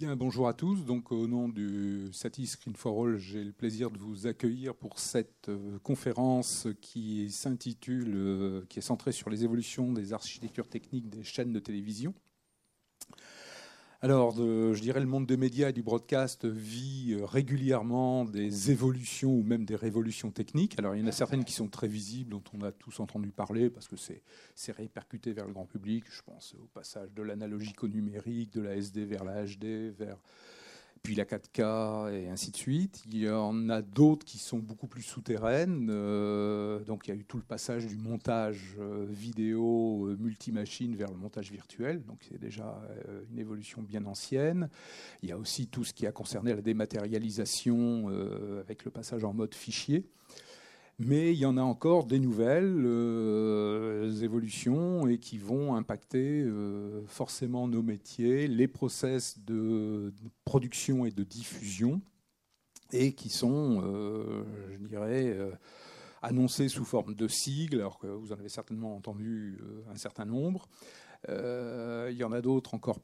Bonjour à tous. Donc, au nom du SATI Screen All, j'ai le plaisir de vous accueillir pour cette euh, conférence qui s'intitule, euh, qui est centrée sur les évolutions des architectures techniques des chaînes de télévision. Alors, je dirais le monde des médias et du broadcast vit euh, régulièrement des évolutions ou même des révolutions techniques. Alors, il y en a certaines qui sont très visibles, dont on a tous entendu parler, parce que c'est répercuté vers le grand public. Je pense au passage de l'analogique au numérique, de la SD vers la HD, vers puis la 4K et ainsi de suite. Il y en a d'autres qui sont beaucoup plus souterraines. Euh, donc il y a eu tout le passage du montage euh, vidéo euh, multimachine vers le montage virtuel. Donc c'est déjà une évolution bien ancienne. Il y a aussi tout ce qui a concerné la dématérialisation avec le passage en mode fichier. Mais il y en a encore des nouvelles euh, évolutions et qui vont impacter euh, forcément nos métiers, les process de production et de diffusion, et qui sont, euh, je dirais, annoncés sous forme de sigles, alors que vous en avez certainement entendu un certain nombre. il y en a d'autres encore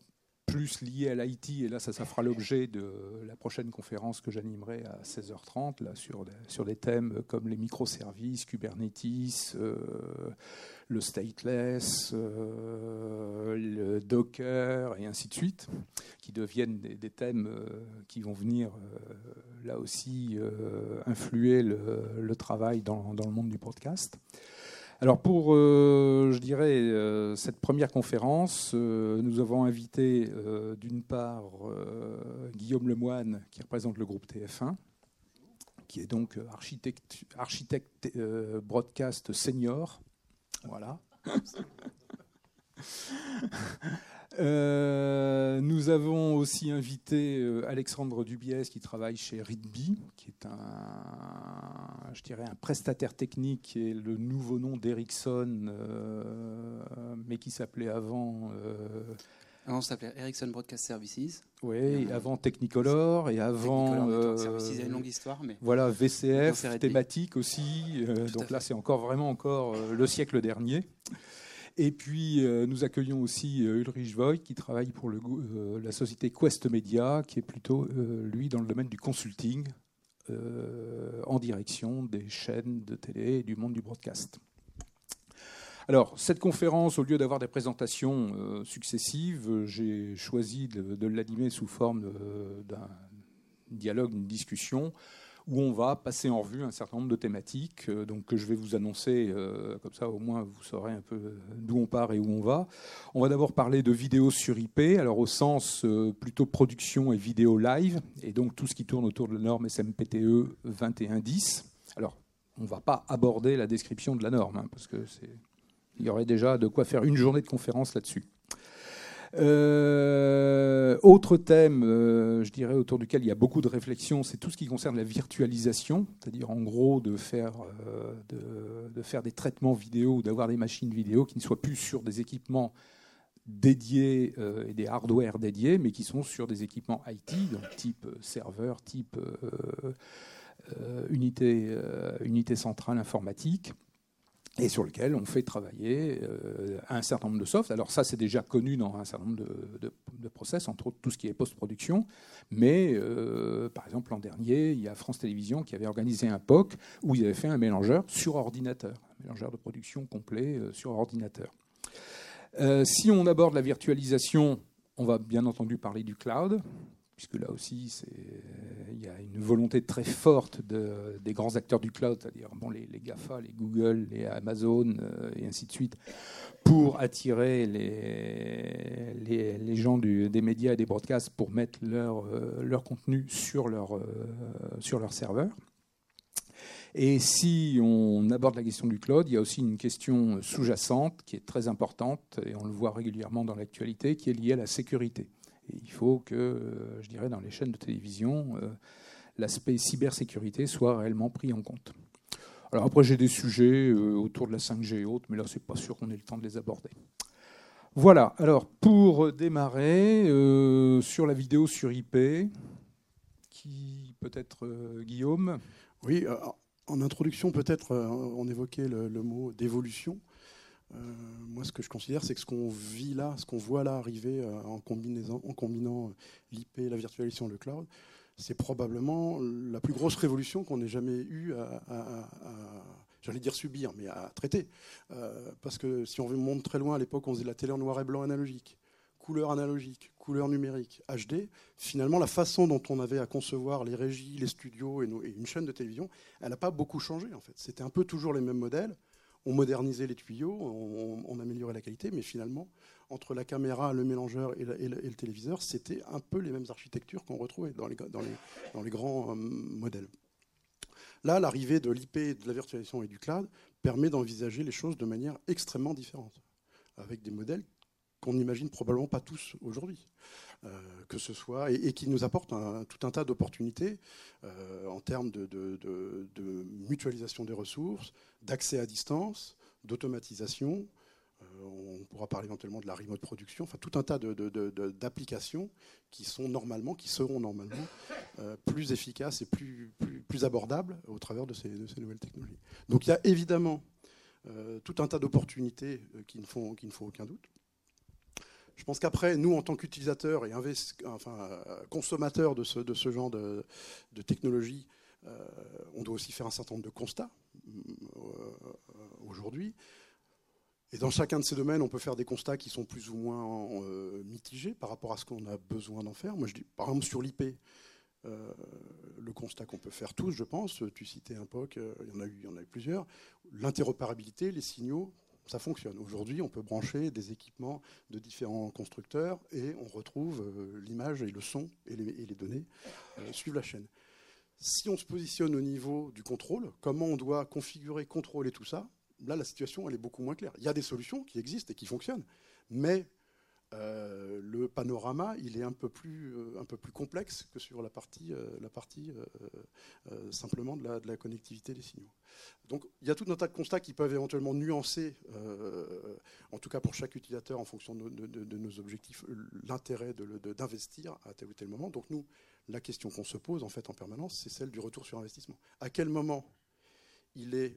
plus lié à l'IT, et là ça, fera l'objet de la prochaine conférence que j'animerai à 16h30, là, sur, des, sur des thèmes comme les microservices, Kubernetes, euh, le stateless, euh, le Docker, et ainsi de suite, qui deviennent des, thèmes euh, qui vont venir là aussi influer le, travail dans, dans, le monde du podcast. Alors pour, euh, je dirais, euh, cette première conférence, euh, nous avons invité d'une part Guillaume Lemoine, qui représente le groupe TF1, qui est donc architecte, broadcast senior. Voilà. Nous avons aussi invité Alexandre Dubiès qui travaille chez Ridby, qui est un, je dirais, un prestataire technique qui est le nouveau nom d'Ericsson, euh, mais qui s'appelait avant. Avant, ça s'appelait Ericsson Broadcast Services. Oui, avant Technicolor et avant. Technicolor, il y a une longue histoire, mais. Voilà, VCF, thématique aussi. donc là, c'est encore vraiment encore le siècle dernier. Et puis, euh, nous accueillons aussi euh, Ulrich Voigt, qui travaille pour euh, la société Quest Media, qui est plutôt, lui, dans le domaine du consulting, en direction des chaînes de télé et du monde du broadcast. Alors, cette conférence, au lieu d'avoir des présentations successives, j'ai choisi de l'animer sous forme d'un dialogue, d'une discussion où on va passer en revue un certain nombre de thématiques euh, donc, que je vais vous annoncer, euh, comme ça au moins vous saurez un peu d'où on part et où on va. On va d'abord parler de vidéos sur IP, alors au sens euh, plutôt production et vidéo live, et donc tout ce qui tourne autour de la norme SMPTE 2110. Alors, on ne va pas aborder la description de la norme, hein, parce que il y aurait déjà de quoi faire une journée de conférence là-dessus. Euh, autre thème, euh, je dirais, autour duquel il y a beaucoup de réflexions, c'est tout ce qui concerne la virtualisation, c'est-à-dire en gros de faire, euh, de, faire des traitements vidéo ou d'avoir des machines vidéo qui ne soient plus sur des équipements dédiés et des hardware dédiés, mais qui sont sur des équipements IT, donc type serveur, type unité, unité centrale informatique et sur lequel on fait travailler euh, un certain nombre de softs. Alors ça, c'est déjà connu dans un certain nombre de, process, entre autres tout ce qui est post-production. Mais euh, par exemple, l'an dernier, il y a France Télévisions qui avait organisé un POC où ils avaient fait un mélangeur sur ordinateur, un mélangeur de production complet euh, sur ordinateur. si on aborde la virtualisation, on va bien entendu parler du cloud puisque là aussi, il y a une volonté très forte de, des grands acteurs du cloud, c'est-à-dire bon, les, GAFA, les Google, les Amazon euh, et ainsi de suite, pour attirer les, gens des médias et des broadcasts pour mettre leur, euh, contenu sur leur, euh, sur leur serveur. Et si on aborde la question du cloud, il y a aussi une question sous-jacente qui est très importante, et on le voit régulièrement dans l'actualité, qui est liée à la sécurité il faut que, euh, je dirais, dans les chaînes de télévision, euh, l'aspect cybersécurité soit réellement pris en compte. Alors après, j'ai des sujets euh, autour de la 5G et autres, mais là, c'est pas sûr qu'on ait le temps de les aborder. Voilà, alors pour démarrer, sur la vidéo sur IP, qui peut-être Guillaume? Oui, en introduction, peut-être, on évoquait le, mot d'évolution. Moi, ce que je considère, c'est que ce qu'on vit là, ce qu'on voit là arriver en, en combinant l'IP, la virtualisation, le cloud, c'est probablement la plus grosse révolution qu'on ait jamais eu à, j'allais dire subir, mais à traiter. parce que si on monte très loin, à l'époque, on faisait de la télé en noir et blanc analogique couleur analogique, couleur numérique, HD, finalement, la façon dont on avait à concevoir les régies, les studios et, une chaîne de télévision, elle n'a pas beaucoup changé, en fait. C'était un peu toujours les mêmes modèles. On modernisait les tuyaux, on, améliorait la qualité, mais finalement, entre la caméra, le mélangeur et, le, téléviseur, c'était un peu les mêmes architectures qu'on retrouvait dans les, grands euh, modèles. Là, l'arrivée de l'IP, de la virtualisation et du cloud permet d'envisager les choses de manière extrêmement différente, avec des modèles qu'on n'imagine probablement pas tous aujourd'hui. Euh, que ce soit et, qui nous apporte tout un tas d'opportunités euh, en termes de, mutualisation des ressources, d'accès à distance, d'automatisation. Euh, on pourra parler éventuellement de la remote production, enfin tout un tas d'applications qui sont normalement, qui seront normalement plus efficaces et plus, abordables au travers de ces, nouvelles technologies. Donc il y a évidemment tout un tas d'opportunités qui ne font aucun doute. Je pense qu'après, nous, en tant qu'utilisateurs et enfin, consommateurs de ce, genre de, de technologie, euh, on doit aussi faire un certain nombre de constats euh, aujourd'hui. Et dans chacun de ces domaines, on peut faire des constats qui sont plus ou moins euh, mitigés par rapport à ce qu'on a besoin d'en faire. Moi, je dis, par exemple, sur l'IP, le constat qu'on peut faire tous, je pense, tu citais un POC, il y en a eu, il y en a eu plusieurs, l'interopérabilité, les signaux, ça fonctionne. Aujourd'hui, on peut brancher des équipements de différents constructeurs et on retrouve euh, l'image et le son et les, données euh, suivent la chaîne. Si on se positionne au niveau du contrôle, comment on doit configurer, contrôler tout ça, là, la situation, elle est beaucoup moins claire. Il y a des solutions qui existent et qui fonctionnent, mais euh, le panorama, il est un peu plus, euh, un peu plus complexe que sur la partie, euh, la partie simplement de la, connectivité des signaux. Donc il y a tout un tas de constats qui peuvent éventuellement nuancer, en tout cas pour chaque utilisateur en fonction de, de nos objectifs, l'intérêt d'investir à tel ou tel moment. Donc nous, la question qu'on se pose en fait en permanence, c'est celle du retour sur investissement. À quel moment il est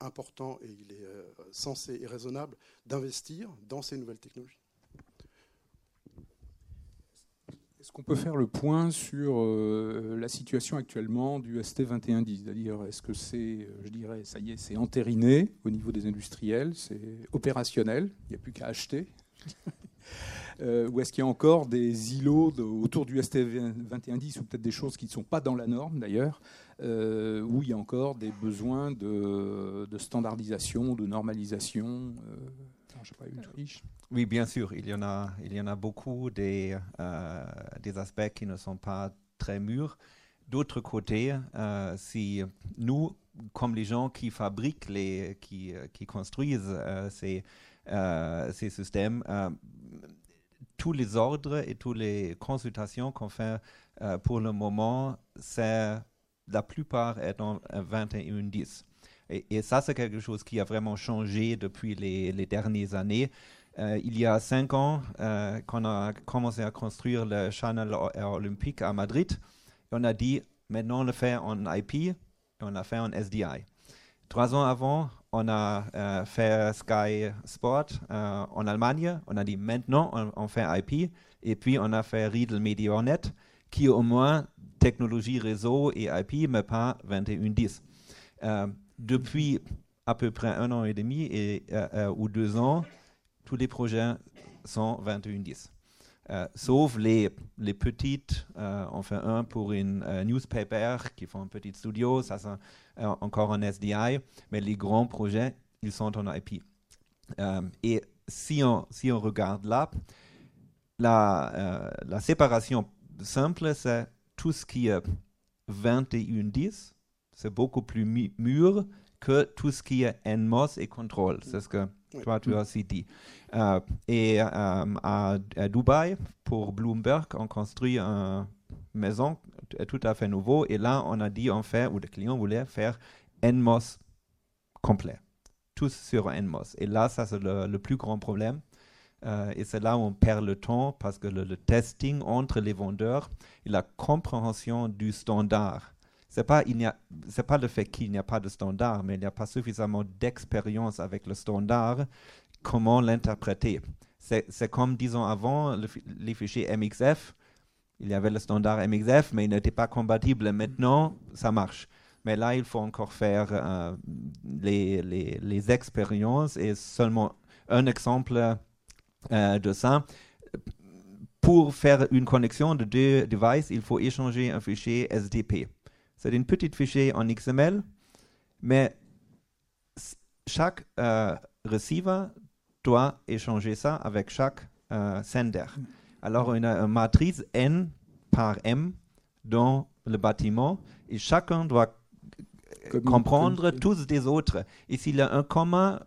important et il est euh, censé et raisonnable d'investir dans ces nouvelles technologies. Est-ce qu'on peut faire le point sur euh, la situation actuellement du ST2110 C'est-à-dire, est-ce que c'est, euh, je dirais, ça y est, c'est entériné au niveau des industriels, c'est opérationnel, il n'y a plus qu'à acheter? Ou est-ce qu'il y a encore des îlots autour du ST2110 ou peut-être des choses qui ne sont pas dans la norme d'ailleurs euh, où il y a encore des besoins de, standardisation, de normalisation. Euh, pas, oui, bien sûr, il y en a, il y en a beaucoup des, euh, aspects qui ne sont pas très mûrs. D'autre côté, si nous, comme les gens qui fabriquent, les, qui, qui construisent ces, ces systèmes, tous les ordres et toutes les consultations qu'on fait pour le moment, c'est la plupart est en 21-10. Et, et, ça, c'est quelque chose qui a vraiment changé depuis les, dernières années. Euh, il y a cinq ans, euh, quand on a commencé à construire le Channel olympique à Madrid, on a dit maintenant on le fait en IP et on l'a fait en SDI. Trois ans avant, on a euh, fait Sky Sport en Allemagne. On a dit maintenant on, fait IP. Et puis on a fait Riedel MediaNet, qui au moins technologie réseau et IP, mais pas 2110. Euh, depuis à peu près un an et demi euh, euh, ou deux ans, tous les projets sont 2110. Euh, sauf les, les petites, on fait un pour une newspaper qui font un petit studio, ça c'est encore en SDI, mais les grands projets, ils sont en IP. et si on, si on regarde là, la, la séparation simple, c'est tout ce qui est 21-10, c'est beaucoup plus mûr que tout ce qui est NMOS et contrôle. C'est ce que toi, tu as cité. Euh, et euh, à, Dubaï, pour Bloomberg, on construit une maison tout à fait nouveau. Et là, on a dit, on fait, ou le client voulait faire NMOS complet. Tout sur NMOS. Et là, ça, c'est le, plus grand problème. Euh, et c'est là où on perd le temps parce que le, testing entre les vendeurs et la compréhension du standard, pas n'y a c'est pas le fait qu'il n'y a pas de standard, mais il n'y a pas suffisamment d'expérience avec le standard. Comment l'interpréter C'est comme disons avant les fichiers MXF. Il y avait le standard MXF, mais il n'était pas compatible. Maintenant, ça marche. Mais là, il faut encore faire euh, les, les, expériences et seulement un exemple euh, de ça. Pour faire une connexion de deux devices, il faut échanger un fichier SDP. C'est une petite fichier en XML, mais chaque euh, receiver doit échanger ça avec chaque euh, sender. Alors, on a une matrice N par M dans le bâtiment et chacun doit comprendre tous les autres. Et s'il y a un commun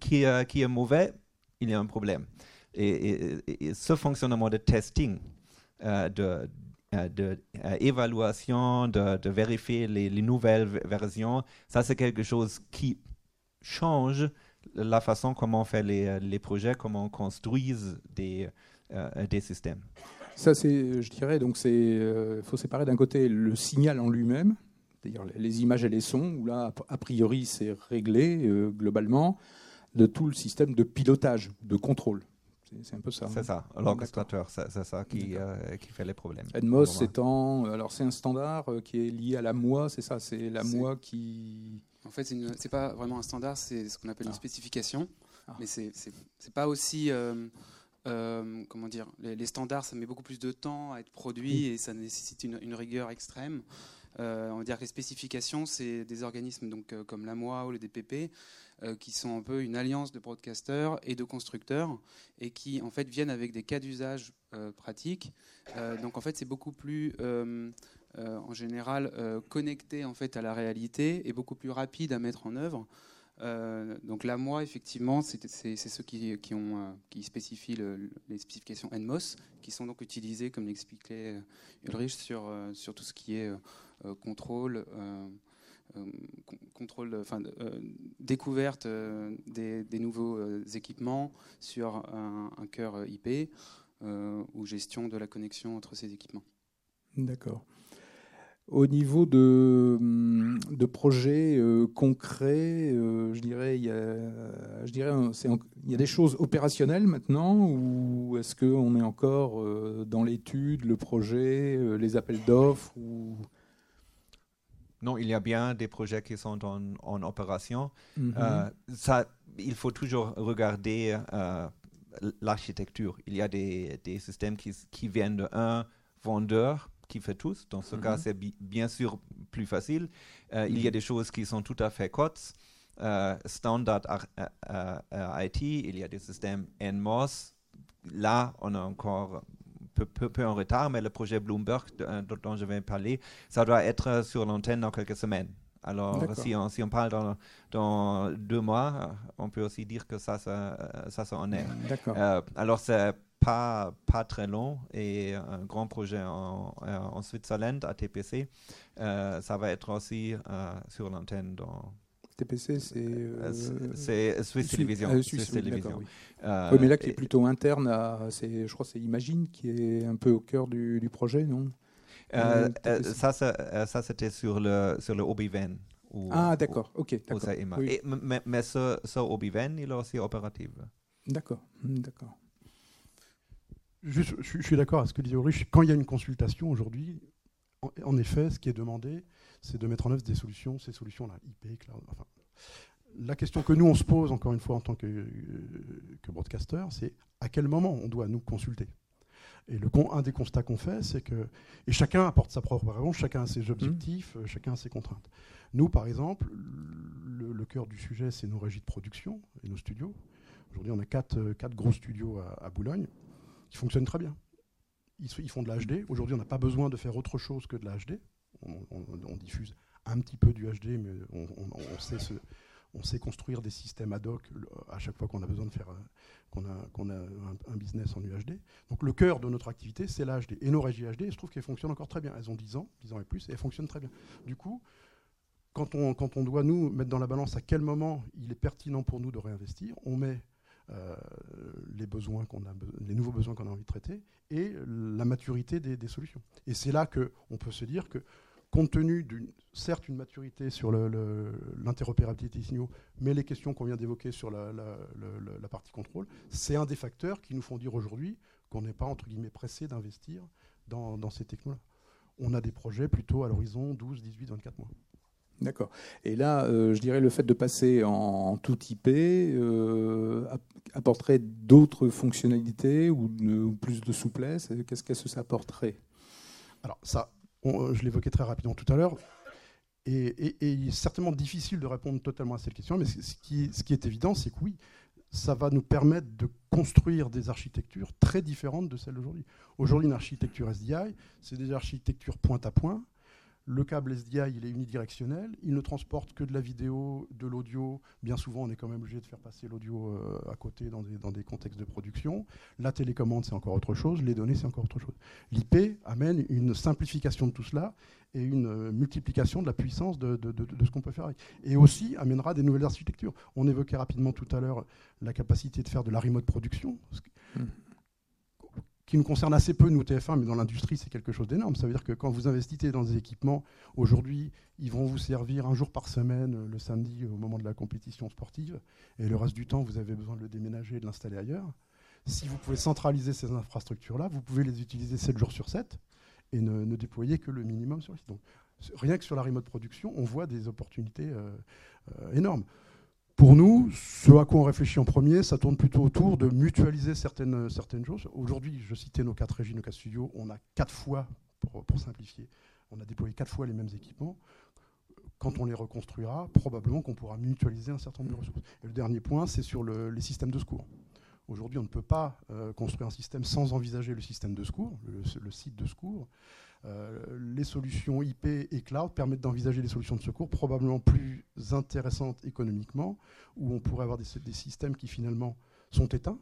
qui, qui est mauvais, il y a un problème. Et, ce fonctionnement de testing, euh, de, euh, de euh, de, vérifier les, nouvelles versions, ça c'est quelque chose qui change la façon comment on fait les, les projets, comment on construise des, des systèmes. Ça, c'est, je dirais, donc c'est, il faut séparer d'un côté le signal en lui-même, c'est-à-dire les images et les sons, où là, a priori, c'est réglé globalement, de tout le système de pilotage, de contrôle. C'est un peu ça. C'est ça, l'orchestrateur, c'est ça qui, euh, qui, fait les problèmes. NMOS étant, alors c'est un standard euh, qui est lié à la MOA, c'est ça, c'est la MOA qui. En fait, c'est pas vraiment un standard, c'est ce qu'on appelle une ah. spécification, ah. mais c'est pas aussi. Euh, comment dire, les, standards, ça met beaucoup plus de temps à être produit et ça nécessite une, une rigueur extrême. on va dire que les spécifications, c'est des organismes donc, comme la MOA ou le DPP euh, qui sont un peu une alliance de broadcasters et de constructeurs et qui en fait viennent avec des cas d'usage euh, pratiques. Euh, donc en fait c'est beaucoup plus en général connecté en fait à la réalité et beaucoup plus rapide à mettre en œuvre. donc là, moi, effectivement, c'est ceux qui, spécifient les spécifications NMOS, qui sont donc utilisées, comme l'expliquait Ulrich, sur, tout ce qui est contrôle, euh, euh, découverte euh, des, nouveaux équipements sur un, cœur IP ou gestion de la connexion entre ces équipements. D'accord. Au niveau de, de projets concrets, je dirais, il y a, je dirais, il y a des choses opérationnelles maintenant, ou est-ce qu'on est encore dans l'étude, le projet, les appels d'offres ou... Non, il y a bien des projets qui sont en, opération. Mhm. Euh, ça, il faut toujours regarder euh, l'architecture. Il y a des, systèmes qui, viennent d'un vendeur qui fait tout. Dans ce cas, mhm. c'est bien sûr plus facile. Euh, il y a des choses qui sont tout à fait cotes. standard IT, il y a des systèmes NMOS. Là, on a encore peu, en retard, mais le projet Bloomberg euh, dont je vais parler, ça doit être sur l'antenne dans quelques semaines. Alors, si on, si on parle dans, dans, deux mois, on peut aussi dire que ça, ça, ça, ça en est. Euh, alors, c'est pas, pas très long et un grand projet en, en Switzerland, à TPC. Euh, ça va être aussi sur l'antenne dans TPC, c'est. Euh, euh, c'est Swiss Television. Euh, Swiss, Television. Oui. mais là, qui est plutôt interne à. Je crois que c'est Imagine qui est un peu au cœur du, projet, non? Ça, ça, c'était sur le, sur le Obi-Wan. Ah, d'accord, ok. Mais, mais, ce, ce Obi-Wan, il est aussi opératif. D'accord, hmm, Je, je, suis d'accord avec ce que dit Ulrich. Quand il y a une consultation aujourd'hui, en, effet, ce qui est demandé, c'est de mettre en œuvre des solutions, ces solutions-là, IP, cloud. Enfin, la question que nous, on se pose, encore une fois, en tant que, euh, que broadcaster, c'est à quel moment on doit nous consulter? Et le, un des constats qu'on fait, c'est que. Et chacun apporte sa propre réponse, chacun a ses objectifs, mmh. chacun a ses contraintes. Nous, par exemple, le, cœur du sujet, c'est nos régies de production et nos studios. Aujourd'hui, on a quatre, euh, quatre gros studios à, à, Boulogne qui fonctionnent très bien. Ils, font de l'HD. Aujourd'hui, on n'a pas besoin de faire autre chose que de l'HD on, diffuse un petit peu du HD, mais on, sait on sait construire des systèmes ad hoc à chaque fois qu'on a besoin de faire qu'on a, un, business en UHD. Donc le cœur de notre activité, c'est l'HD. Et nos régies HD, je trouve qu'elles fonctionnent encore très bien. Elles ont 10 ans, 10 ans et plus, et elles fonctionnent très bien. Du coup, quand on, doit nous mettre dans la balance à quel moment il est pertinent pour nous de réinvestir, on met les besoins qu'on a, les nouveaux besoins qu'on a envie de traiter et la maturité des, solutions. Et c'est là qu'on peut se dire que compte tenu d'une certes une maturité sur l'interopérabilité des signaux, mais les questions qu'on vient d'évoquer sur la, partie contrôle, c'est un des facteurs qui nous font dire aujourd'hui qu'on n'est pas entre guillemets pressé d'investir dans, ces technologies. On a des projets plutôt à l'horizon 12, 18, 24 mois. D'accord. Et là, euh, je dirais le fait de passer en, tout IP euh, apporterait d'autres fonctionnalités ou, plus de souplesse? Qu'est-ce que ça apporterait? Alors ça, je l'évoquais très rapidement tout à l'heure. Et, il est certainement difficile de répondre totalement à cette question, mais ce qui, ce qui est évident, c'est que oui, ça va nous permettre de construire des architectures très différentes de celles d'aujourd'hui. Aujourd'hui, une architecture SDI, c'est des architectures point à point, le câble SDI, il est unidirectionnel. Il ne transporte que de la vidéo, de l'audio. Bien souvent, on est quand même obligé de faire passer l'audio euh, à côté dans des, contextes de production. La télécommande, c'est encore autre chose. Les données, c'est encore autre chose. L'IP amène une simplification de tout cela et une euh, multiplication de la puissance de, ce qu'on peut faire avec. Et aussi amènera des nouvelles architectures. On évoquait rapidement tout à l'heure la capacité de faire de la remote production. Qui nous concerne assez peu, nous, TF1, mais dans l'industrie, c'est quelque chose d'énorme. Ça veut dire que quand vous investissez dans des équipements, aujourd'hui, ils vont vous servir un jour par semaine, le samedi, au moment de la compétition sportive, et le reste du temps, vous avez besoin de le déménager et de l'installer ailleurs. Si vous pouvez centraliser ces infrastructures-là, vous pouvez les utiliser 7 jours sur 7 et ne, déployer que le minimum sur les Donc, rien que sur la remote production, on voit des opportunités euh, euh, énormes. Pour nous, ce à quoi on réfléchit en premier, ça tourne plutôt autour de mutualiser certaines, certaines choses. Aujourd'hui, je citais nos quatre régies, nos quatre studios, on a quatre fois, pour, simplifier, on a déployé quatre fois les mêmes équipements. Quand on les reconstruira, probablement qu'on pourra mutualiser un certain nombre de ressources. Et le dernier point, c'est sur les systèmes de secours. Aujourd'hui, on ne peut pas euh, construire un système sans envisager le système de secours, le site de secours. Euh, les solutions IP et cloud permettent d'envisager des solutions de secours probablement plus intéressantes économiquement, où on pourrait avoir des, systèmes qui finalement sont éteints,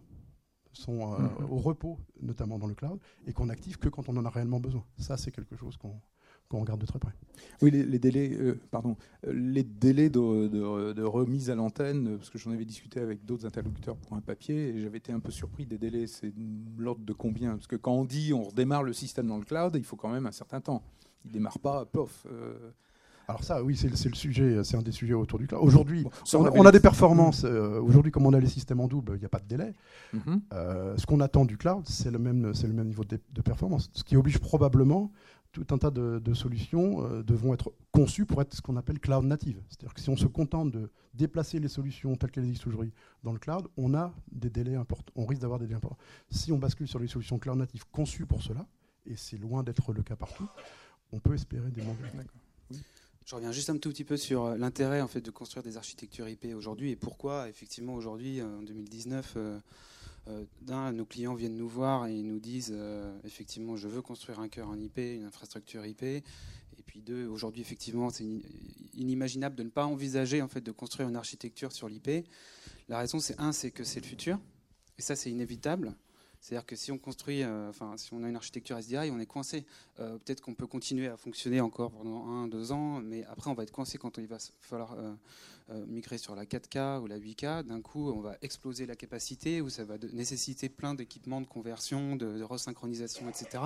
sont euh, mhm. au repos, notamment dans le cloud, et qu'on n'active que quand on en a réellement besoin. Ça, c'est quelque chose qu'on qu'on regarde de très près. Oui, les, délais, euh, pardon, les délais de, remise à l'antenne, parce que j'en avais discuté avec d'autres interlocuteurs pour un papier, et j'avais été un peu surpris des délais. C'est l'ordre de combien? Parce que quand on dit on redémarre le système dans le cloud, il faut quand même un certain temps. Il démarre pas, pof. Euh. Alors ça, oui, c'est le sujet, c'est un des sujets autour du cloud. Aujourd'hui, on, a des performances. Euh, aujourd'hui, comme on a les systèmes en double, il n'y a pas de délai. Mm-hmm. ce qu'on attend du cloud, c'est le même, c'est le même niveau de, de, performance, ce qui oblige probablement tout un tas de, solutions euh, devront être conçues pour être ce qu'on appelle cloud native. C'est-à-dire que si on se contente de déplacer les solutions telles qu'elles existent aujourd'hui dans le cloud, on a des délais importants. On risque d'avoir des délais importants. Si on bascule sur les solutions cloud natives conçues pour cela, et c'est loin d'être le cas partout, on peut espérer des manques. Je reviens juste un tout petit peu sur euh, l'intérêt en fait de construire des architectures IP aujourd'hui et pourquoi effectivement aujourd'hui en 2019 euh, d'un, nos clients viennent nous voir et nous disent euh, effectivement, je veux construire un cœur en IP, une infrastructure IP. Et puis deux, aujourd'hui, effectivement, c'est inimaginable de ne pas envisager en fait de construire une architecture sur l'IP. La raison, c'est un, c'est que c'est le futur, et ça, c'est inévitable. C'est-à-dire que si on construit, euh, enfin, si on a une architecture SDI, on est coincé. Peut-être qu'on peut continuer à fonctionner encore pendant un, deux ans, mais après, on va être coincé quand il va falloir euh, migrer sur la 4K ou la 8K, d'un coup, on va exploser la capacité, ou ça va nécessiter plein d'équipements de conversion, de, resynchronisation, etc.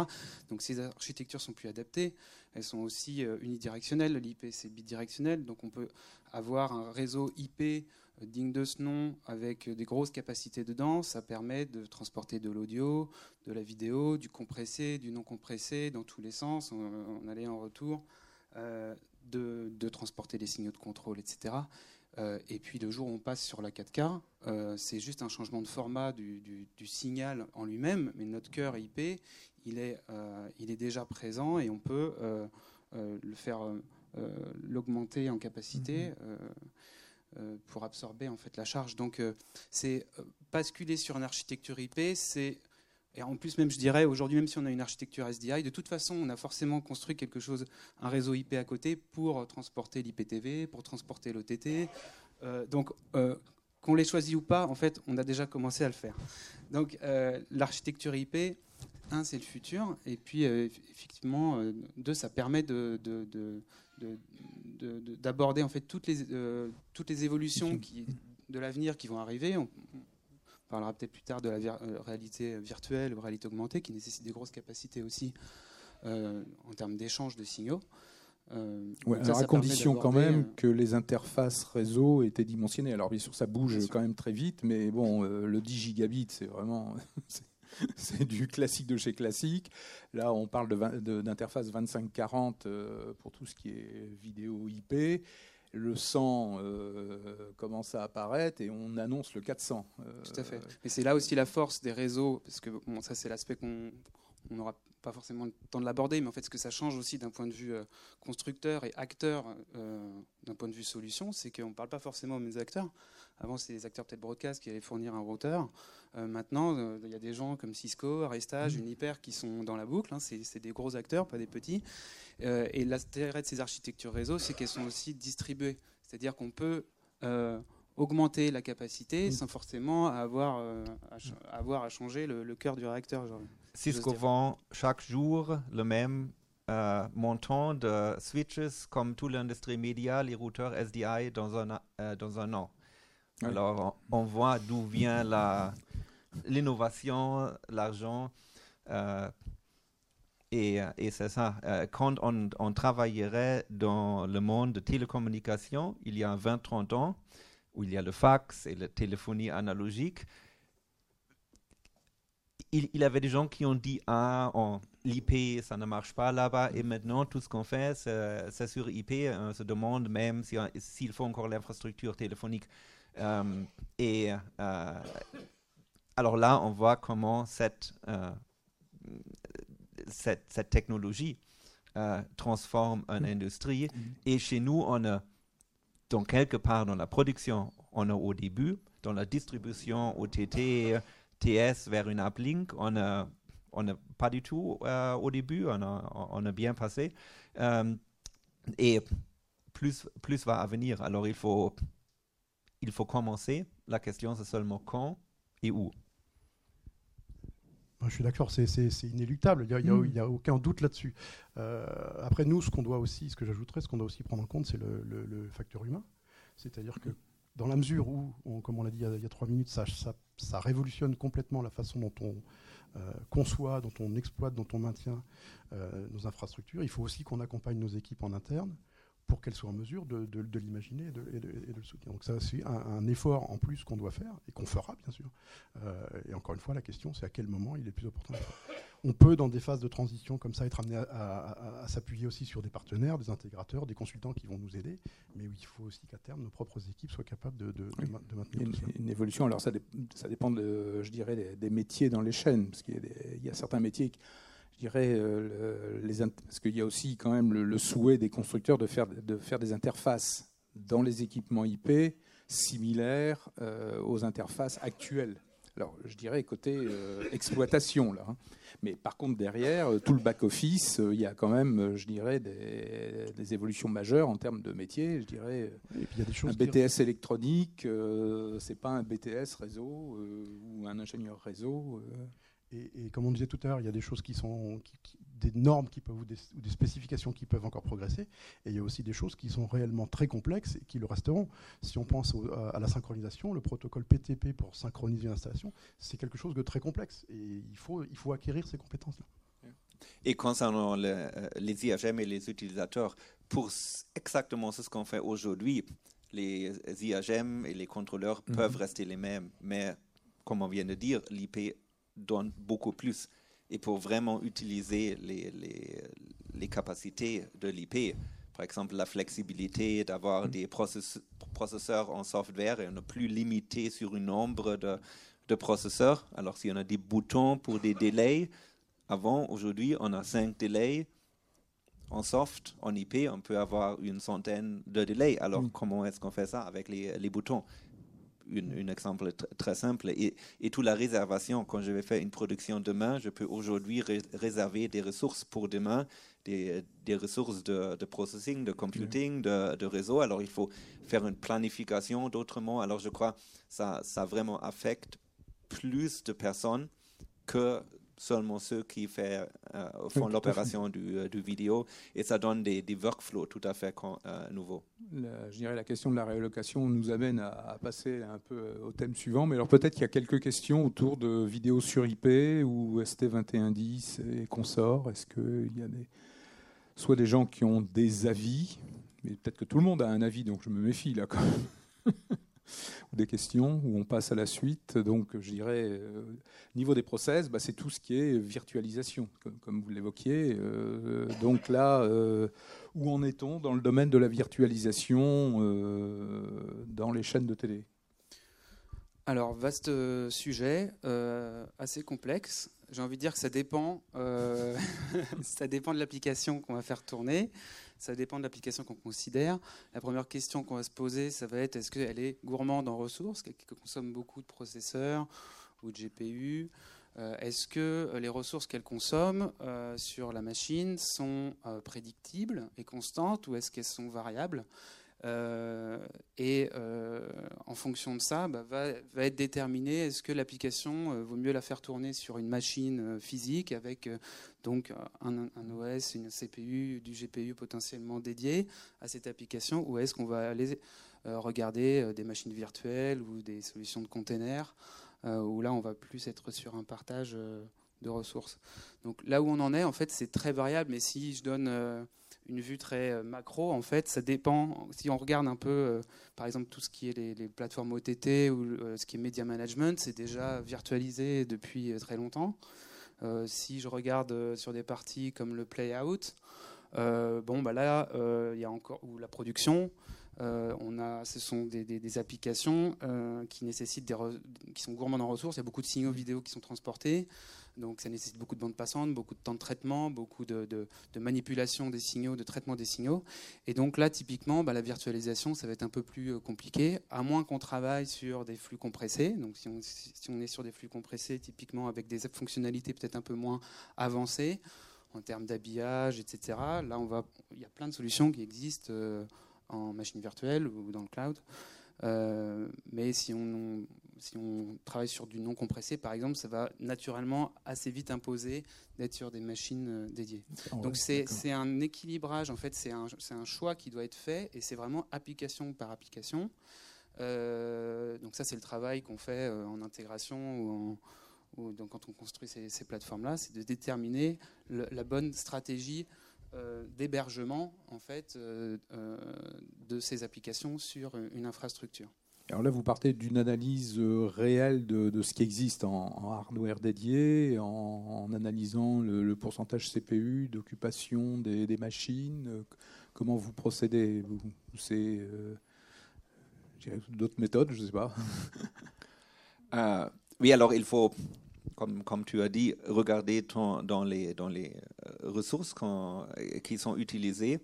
Donc ces architectures sont plus adaptées. Elles sont aussi euh, unidirectionnelles. L'IP, c'est bidirectionnel. Donc on peut avoir un réseau IP euh, digne de ce nom, avec des grosses capacités dedans, ça permet de transporter de l'audio, de la vidéo, du compressé, du non compressé, dans tous les sens, en, aller en retour, de, transporter des signaux de contrôle, etc. Euh, et puis le jour où on passe sur la 4K, euh, c'est juste un changement de format du, signal en lui-même, mais notre cœur IP, il est, euh, il est déjà présent et on peut le faire l'augmenter en capacité. Mhm. Pour absorber en fait la charge. Donc c'est basculer sur une architecture IP, c'est et en plus, même, je dirais, aujourd'hui, même si on a une architecture SDI, de toute façon, on a forcément construit quelque chose, un réseau IP à côté pour transporter l'IPTV, pour transporter l'OTT. Euh, donc, euh, qu'on les choisit ou pas, en fait, on a déjà commencé à le faire. Donc, euh, l'architecture IP, un, c'est le futur, et puis, effectivement, deux, ça permet de, d'aborder en fait toutes les, toutes les évolutions qui, de l'avenir qui vont arriver parlera peut-être plus tard de la euh, réalité virtuelle réalité augmentée, qui nécessite des grosses capacités aussi euh, en termes d'échange de signaux. à condition quand même que les interfaces réseau étaient dimensionnées. Alors bien sûr, ça bouge quand même très vite, mais bon, le 10 gigabits, c'est vraiment c'est du classique de chez classique. Là, on parle d'interface 2540 pour tout ce qui est vidéo IP le 100 euh, commence à apparaître et on annonce le 400. Euh, Tout à fait. Et c'est là aussi la force des réseaux, parce que ça c'est l'aspect qu'on n'aura pas forcément le temps de l'aborder, mais en fait ce que ça change aussi d'un point de vue euh, constructeur et acteur, d'un point de vue solution, c'est qu'on ne parle pas forcément aux mêmes acteurs. Avant, c'était des acteurs peut-être broadcast qui allaient fournir un routeur. maintenant, il y a des gens comme Cisco, Arestage, mmh. Uniper qui sont dans la boucle. Hein. c'est des gros acteurs, pas des petits. Euh, et l'intérêt de ces architectures réseau, c'est qu'elles sont aussi distribuées. C'est-à-dire qu'on peut euh, augmenter la capacité sans forcément avoir, euh, à, avoir à changer le, cœur du réacteur. Cisco vend chaque jour le même montant de switches comme toute l'industrie média, les routeurs SDI dans un, dans un an. Alors, on, voit d'où vient l'innovation, l'argent. Et, c'est ça. Euh, quand on, travaillerait dans le monde de télécommunications, il y a 20-30 ans, où il y a le fax et la téléphonie analogique, il, y avait des gens qui ont dit Ah, l'IP, ça ne marche pas là-bas. Et maintenant, tout ce qu'on fait, c'est sur IP. On se demande même s'il faut encore l'infrastructure téléphonique. Euh, et euh, alors là, on voit comment cette cette, technologie euh, transforme une industrie. Et chez nous, on a, dans quelque part dans la production, on a au début, dans la distribution OTT, TS vers une uplink, on a, on a pas du tout euh, au début, on a, on a bien passé. Euh, et plus, plus va à venir. Alors il faut, il faut commencer. La question, c'est seulement quand et où. Je suis d'accord, c'est inéluctable, il n'y mm. a, aucun doute là-dessus. Euh, après, nous, ce qu'on doit aussi, ce que j'ajouterais, ce qu'on doit aussi prendre en compte, c'est le, facteur humain. C'est-à-dire que dans la mesure où, comme on l'a dit il y, a, trois minutes, ça, révolutionne complètement la façon dont on euh, conçoit, dont on exploite, dont on maintient euh, nos infrastructures, il faut aussi qu'on accompagne nos équipes en interne pour qu'elle soit en mesure de, l'imaginer et, de, le soutenir. Donc ça, c'est un, effort en plus qu'on doit faire et qu'on fera, bien sûr. Euh, et encore une fois, la question, c'est à quel moment il est plus opportun. On peut, dans des phases de transition comme ça, être amené à, s'appuyer aussi sur des partenaires, des intégrateurs, des consultants qui vont nous aider, mais il faut aussi qu'à terme, nos propres équipes soient capables de, maintenir une, une, évolution. Alors ça, ça dépend, de, je dirais, des, métiers dans les chaînes, parce qu'il y, y, a certains métiers qui je dirais, euh, les, parce qu'il y a aussi quand même le, souhait des constructeurs de faire, de faire des interfaces dans les équipements IP similaires euh, aux interfaces actuelles. Alors, je dirais côté euh, exploitation, là. Hein. Mais par contre, derrière, tout le back-office, il y a quand même, je dirais, des, évolutions majeures en termes de métier. Je dirais, y a des choses un BTS électronique, c'est pas un BTS réseau ou un ingénieur réseau. Et, comme on disait tout à l'heure, il y a des choses qui sont des normes qui peuvent ou des, spécifications qui peuvent encore progresser. Et il y a aussi des choses qui sont réellement très complexes et qui le resteront. Si on pense à, la synchronisation, le protocole PTP pour synchroniser l'installation, c'est quelque chose de très complexe. Et il faut, il faut acquérir ces compétences-là. Et concernant les IHM et les utilisateurs, pour exactement ce qu'on fait aujourd'hui, les IHM et les contrôleurs mhm. peuvent rester les mêmes, mais comme on vient de dire, l'IP donne beaucoup plus. Et pour vraiment utiliser les, les, les capacités de l'IP, par exemple la flexibilité d'avoir mm. des processeurs en software et on n'est plus limité sur un nombre de, de processeurs. Alors si on a des boutons pour des délais, avant, aujourd'hui, on a cinq délais. En soft, en IP, on peut avoir une centaine de délais. Alors, mm. comment est-ce qu'on fait ça avec les, les boutons? Un exemple très simple. Et, et toute la réservation, quand je vais faire une production demain, je peux aujourd'hui réserver des ressources pour demain, des, des ressources de, de, processing, de computing, de, de, réseau. Alors il faut faire une planification d'autrement. Alors je crois que ça, ça vraiment affecte plus de personnes que seulement ceux qui fait, euh, font l'opération du, euh, du, vidéo et ça donne des, des workflows tout à fait euh, nouveaux. je dirais la question de la réallocation nous amène à, passer un peu au thème suivant, mais alors peut-être qu'il y a quelques questions autour de vidéos sur IP ou ST2110 et consorts. Est-ce qu'il y a des... soit des gens qui ont des avis, mais peut-être que tout le monde a un avis, donc je me méfie là quand même. ou des questions, où on passe à la suite. Donc, je dirais, euh, niveau des process, bah, c'est tout ce qui est virtualisation, comme, vous l'évoquiez. Euh, donc là, euh, où en est-on dans le domaine de la virtualisation dans les chaînes de télé? Alors, vaste sujet, assez complexe. J'ai envie de dire que ça dépend, ça dépend de l'application qu'on va faire tourner. Ça dépend de l'application qu'on considère. La première question qu'on va se poser, ça va être est-ce qu'elle est gourmande en ressources, qu'elle consomme beaucoup de processeurs ou de GPU euh, Est-ce que les ressources qu'elle consomme euh, sur la machine sont euh, prédictibles et constantes ou est-ce qu'elles sont variables? euh, et euh, en fonction de ça, bah, va, être déterminé est-ce que l'application euh, vaut mieux la faire tourner sur une machine physique avec donc un, OS, une CPU, du GPU potentiellement dédié à cette application, ou est-ce qu'on va aller regarder des machines virtuelles ou des solutions de containers, où là on va plus être sur un partage de ressources. Donc là où on en est, en fait, c'est très variable, mais si je donne une vue très euh, macro, en fait, ça dépend. Si on regarde un peu, euh, par exemple, tout ce qui est les, plateformes OTT ou euh, ce qui est media management, c'est déjà virtualisé depuis très longtemps. si je regarde sur des parties comme le play out, bon, bah là, il y a encore ou la production. On a, ce sont des, applications qui nécessitent des qui sont gourmandes en ressources. Il y a beaucoup de signaux vidéo qui sont transportés. Donc ça nécessite beaucoup de bandes passantes, beaucoup de temps de traitement, beaucoup de, manipulation des signaux, de traitement des signaux. Et donc là, typiquement, bah, la virtualisation, ça va être un peu plus euh, compliqué, à moins qu'on travaille sur des flux compressés. Donc si on, est sur des flux compressés, typiquement avec des fonctionnalités peut-être un peu moins avancées en termes d'habillage, etc. Là, on va, il y a plein de solutions qui existent euh, en machine virtuelle ou dans le cloud. Euh, mais si on, si on travaille sur du non compressé, par exemple, ça va naturellement assez vite imposer d'être sur des machines euh, dédiées. Donc c'est un équilibrage, en fait, c'est un, un, choix qui doit être fait et c'est vraiment application par application. Euh, donc ça, c'est le travail qu'on fait en intégration ou, ou donc quand on construit ces, ces plateformes-là, c'est de déterminer la bonne stratégie d'hébergement en fait euh, euh, de ces applications sur une infrastructure. Alors là, vous partez d'une analyse réelle de, ce qui existe en, hardware dédié, en, analysant le, pourcentage CPU d'occupation des, machines. Comment vous procédez? C'est d'autres méthodes, je ne sais pas. oui, alors il faut comme, tu as dit, regarder dans les, dans les ressources qui sont utilisées.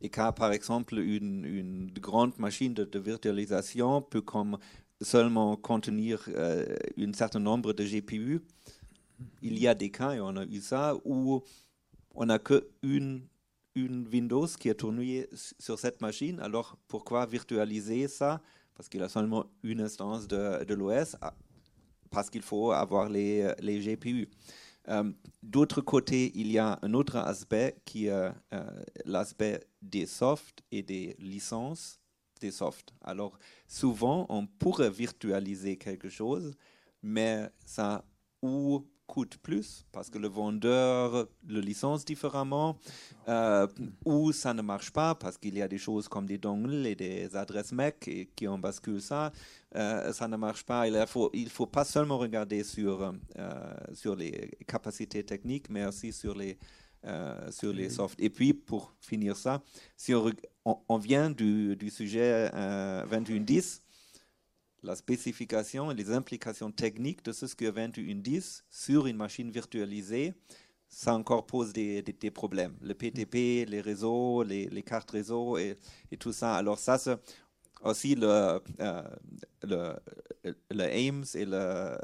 Et car, par exemple, une, grande machine de, virtualisation peut comme seulement contenir euh, un certain nombre de GPU, il y a des cas, et on a eu ça, où on n'a qu'une une Windows qui est tournée sur cette machine. Alors, pourquoi virtualiser ça? Parce qu'il a seulement une instance de, l'OS parce qu'il faut avoir les GPU. Euh, d'autre côté, il y a un autre aspect qui est euh, l'aspect des softs et des licences des softs. Alors, souvent, on pourrait virtualiser quelque chose, mais ça ou coûte plus parce que le vendeur le licence différemment euh, ou ça ne marche pas parce qu'il y a des choses comme des dongles et des adresses MAC et qui en basculent ça. Euh, ça ne marche pas. Il faut, il faut pas seulement regarder sur, euh, sur les capacités techniques, mais aussi sur les, sur les softs. Et puis, pour finir ça, si on, on, vient du, du sujet 2110, la spécification et les implications techniques de ce que 2110 sur une machine virtualisée, ça encore pose des, problèmes. Le PTP, les réseaux, les, cartes réseau et, tout ça. Alors ça, c'est aussi le, euh, le, AIMS et le,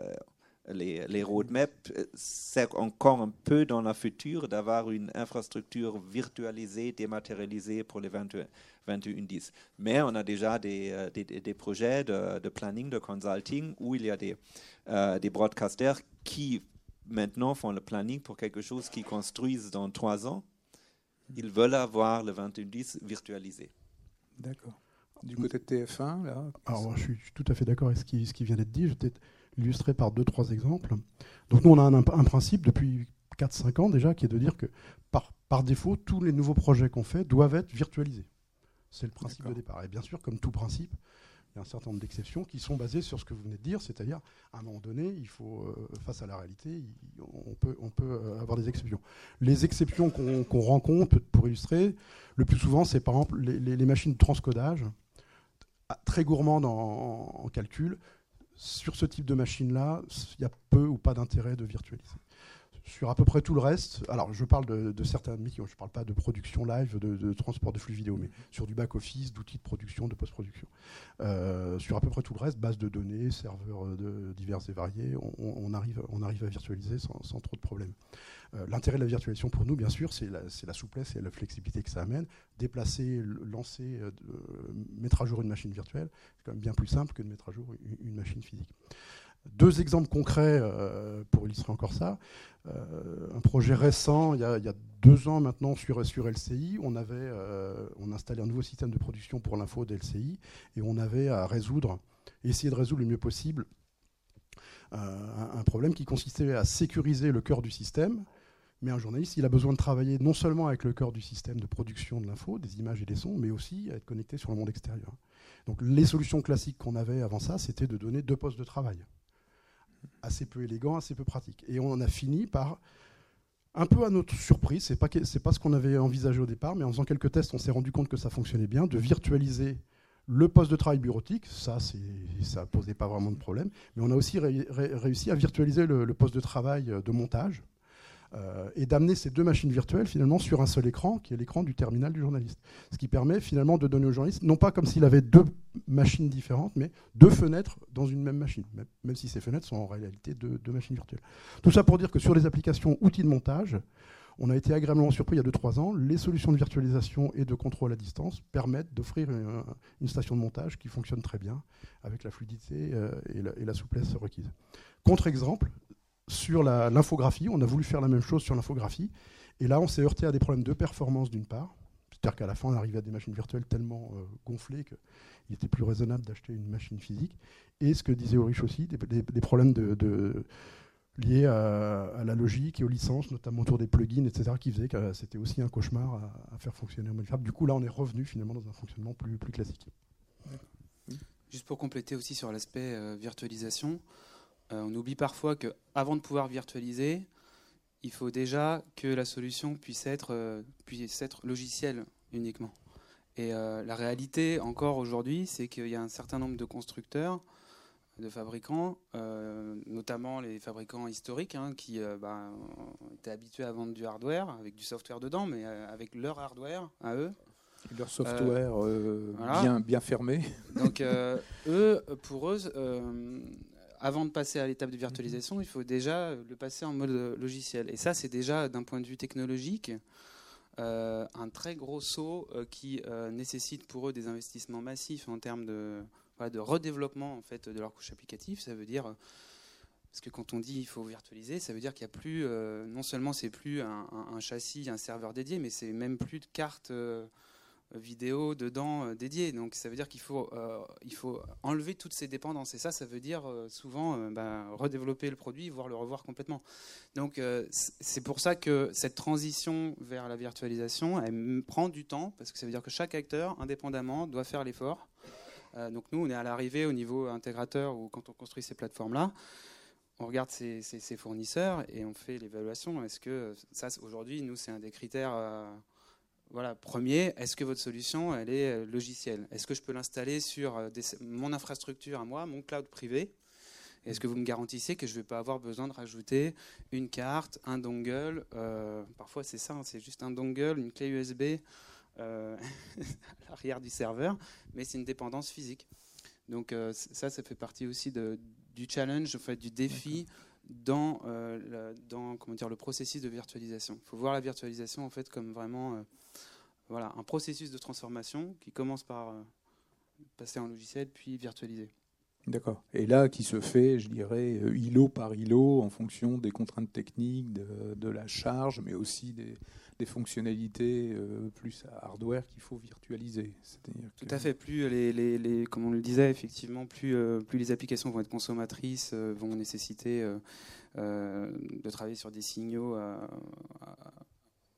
les, les roadmaps, c'est encore un peu dans le futur d'avoir une infrastructure virtualisée, dématérialisée pour les 21, 2110. Mais on a déjà des, euh, des, des projets de, de, planning, de consulting, où il y a des, euh, des broadcasters qui maintenant font le planning pour quelque chose qu'ils construisent dans trois ans. Ils veulent avoir le 2110 virtualisé. D'accord. Du côté de TF1, là Alors, je suis, tout à fait d'accord avec ce qui, ce qui vient d'être dit. Je illustrer par deux, trois exemples. Donc, nous, on a un, un principe depuis 4-5 ans déjà, qui est de dire que par, par défaut, tous les nouveaux projets qu'on fait doivent être virtualisés. C'est le principe de départ. Et bien sûr, comme tout principe, il y a un certain nombre d'exceptions qui sont basées sur ce que vous venez de dire, c'est-à-dire à un moment donné, il faut, euh, face à la réalité, on peut, on peut euh, avoir des exceptions. Les exceptions qu'on rencontre, pour illustrer, le plus souvent, c'est par exemple les, machines de transcodage, très gourmandes en calcul. Sur ce type de machine-là, il y a peu ou pas d'intérêt de virtualiser sur à peu près tout le reste, alors je parle de, certains métiers, je ne parle pas de production live, de, transport de flux vidéo, mais sur du back-office, d'outils de production, de post-production. Euh, sur à peu près tout le reste, base de données, serveurs de, divers et variés, on, arrive, on arrive à virtualiser sans, trop de problèmes. Euh, l'intérêt de la virtualisation pour nous, bien sûr, c'est la, souplesse et la flexibilité que ça amène. Déplacer, lancer, euh, mettre à jour une machine virtuelle, c'est quand même bien plus simple que de mettre à jour une machine physique. Deux exemples concrets euh, pour illustrer encore ça. Euh, un projet récent, il y, a, deux ans maintenant sur, sur LCI, on avait euh, on installé un nouveau système de production pour l'info d'LCI et on avait à résoudre, essayer de résoudre le mieux possible un, problème qui consistait à sécuriser le cœur du système. Mais un journaliste, il a besoin de travailler non seulement avec le cœur du système de production de l'info, des images et des sons, mais aussi à être connecté sur le monde extérieur. Donc les solutions classiques qu'on avait avant ça, c'était de donner deux postes de travail assez peu élégant, assez peu pratique. Et on a fini par, un peu à notre surprise, c'est pas pas ce qu'on avait envisagé au départ, mais en faisant quelques tests, on s'est rendu compte que ça fonctionnait bien, de virtualiser le poste de travail bureautique, ça, ça posait pas vraiment de problème, mais on a aussi réussi à virtualiser le, poste de travail de montage, euh, et d'amener ces deux machines virtuelles finalement sur un seul écran, qui est l'écran du terminal du journaliste. Ce qui permet finalement de donner au journaliste, non pas comme s'il avait deux machines différentes, mais deux fenêtres dans une même machine, même, si ces fenêtres sont en réalité deux, machines virtuelles. Tout ça pour dire que sur les applications outils de montage, on a été agréablement surpris il y a 2-3 ans. Les solutions de virtualisation et de contrôle à distance permettent d'offrir une, station de montage qui fonctionne très bien avec la fluidité euh, et, la, souplesse requise. Contre-exemple, sur l'infographie. On a voulu faire la même chose sur l'infographie. Et là, on s'est heurté à des problèmes de performance d'une part. C'est-à-dire qu'à la fin, on arrivait à des machines virtuelles tellement euh, gonflées qu'il était plus raisonnable d'acheter une machine physique. Et ce que disait Ulrich aussi, des, problèmes liés à, la logique et aux licences, notamment autour des plugins, etc., qui faisaient que c'était aussi un cauchemar à, faire fonctionner en mode Du coup, là, on est revenu finalement dans un fonctionnement plus, classique. Juste pour compléter aussi sur l'aspect euh, virtualisation, euh, on oublie parfois qu'avant de pouvoir virtualiser, il faut déjà que la solution puisse être, euh, puisse être logicielle uniquement. Et euh, la réalité, encore aujourd'hui, c'est qu'il y a un certain nombre de constructeurs, de fabricants, notamment les fabricants historiques, hein, qui bah, étaient habitués à vendre du hardware avec du software dedans, mais avec leur hardware à eux. leur software bien, bien fermé. Donc, eux, pour eux, avant de passer à l'étape de virtualisation, il faut déjà le passer en mode logiciel. Et ça, c'est déjà, d'un point de vue technologique, euh, un très gros saut euh, qui euh, nécessite pour eux des investissements massifs en termes de, de redéveloppement en fait, de leur couche applicative. Ça veut dire, parce que quand on dit il faut virtualiser, ça veut dire qu'il n'y a plus, non seulement c'est plus un, un, châssis, un serveur dédié, mais c'est même plus de cartes vidéo dedans euh, dédié. Donc ça veut dire qu'il faut, euh, faut enlever toutes ces dépendances. Et ça, ça veut dire euh, souvent bah, redévelopper le produit, voire le revoir complètement. Donc c'est pour ça que cette transition vers la virtualisation, elle prend du temps, parce que ça veut dire que chaque acteur, indépendamment, doit faire l'effort. donc nous, on est à l'arrivée au niveau intégrateur, ou quand on construit ces plateformes-là, on regarde ces, fournisseurs et on fait l'évaluation. Est-ce que ça, aujourd'hui, nous, c'est un des critères voilà, premier, est-ce que votre solution elle est euh, logicielle? Est-ce que je peux l'installer sur euh, mon infrastructure à moi, mon cloud privé? Est-ce que vous me garantissez que je ne vais pas avoir besoin de rajouter une carte, un dongle euh, Parfois c'est ça, hein, c'est juste un dongle, une clé USB à l'arrière du serveur, mais c'est une dépendance physique. Donc ça, ça fait partie aussi du challenge, du défi dans, dans comment dire, le processus de virtualisation. Il faut voir la virtualisation en fait comme vraiment voilà, un processus de transformation qui commence par euh, passer en logiciel puis virtualiser. D'accord. Et là, qui se fait, je dirais, euh, îlot par îlot, en fonction des contraintes techniques, de, la charge, mais aussi des, fonctionnalités euh, plus hardware qu'il faut virtualiser. Tout à fait. Plus les, les, comme on le disait, effectivement, plus, plus les applications vont être consommatrices, vont nécessiter de travailler sur des signaux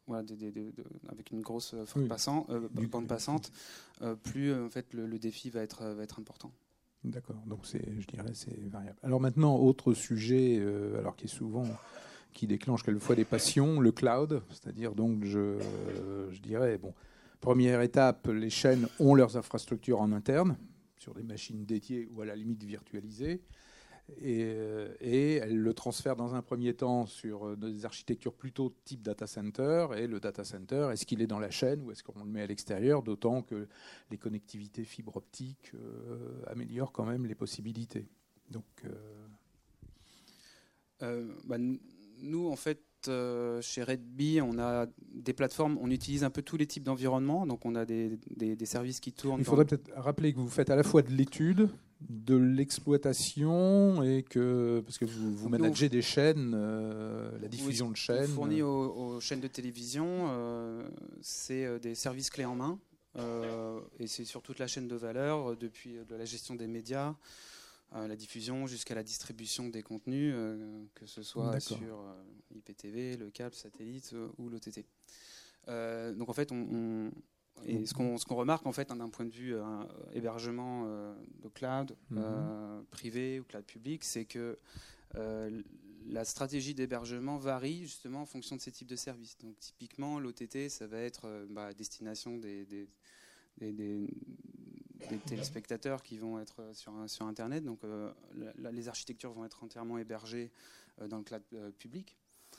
avec une grosse bande passante, plus en fait le, défi va être, va être important. D'accord, donc c'est, je dirais, c'est variable. Alors maintenant, autre sujet, alors qui est souvent qui déclenche quelquefois des passions, le cloud, c'est-à-dire donc je, je dirais bon, première étape, les chaînes ont leurs infrastructures en interne sur des machines dédiées ou à la limite virtualisées. Et, et, elles le transfèrent dans un premier temps sur des architectures plutôt type data center. Et le data center, est-ce qu'il est dans la chaîne ou est-ce qu'on le met à l'extérieur D'autant que les connectivités fibre optique euh, améliorent quand même les possibilités. Donc, euh, euh, bah, nous, en fait, euh, chez Redby, on a des plateformes, on utilise un peu tous les types d'environnements, donc on a des, services qui tournent. Il faudrait peut-être rappeler que vous faites à la fois de l'étude, de l'exploitation et que parce que vous, vous managez des chaînes, euh, la diffusion de chaînes. On fournit aux, chaînes de télévision, euh, c'est des services clés en main et c'est sur toute la chaîne de valeur, depuis la gestion des médias, la diffusion jusqu'à la distribution des contenus, euh, que ce soit sur euh, IPTV, le câble, satellite euh, ou l'OTT. donc en fait, on, et ce qu'on remarque en fait d'un point de vue hébergement de cloud mhm. privé ou cloud public, c'est que la stratégie d'hébergement varie justement en fonction de ces types de services. Donc typiquement, l'OTT, ça va être bah, destination des, des, des téléspectateurs qui vont être sur, sur Internet. Donc euh, les architectures vont être entièrement hébergées euh, dans le cloud euh, public,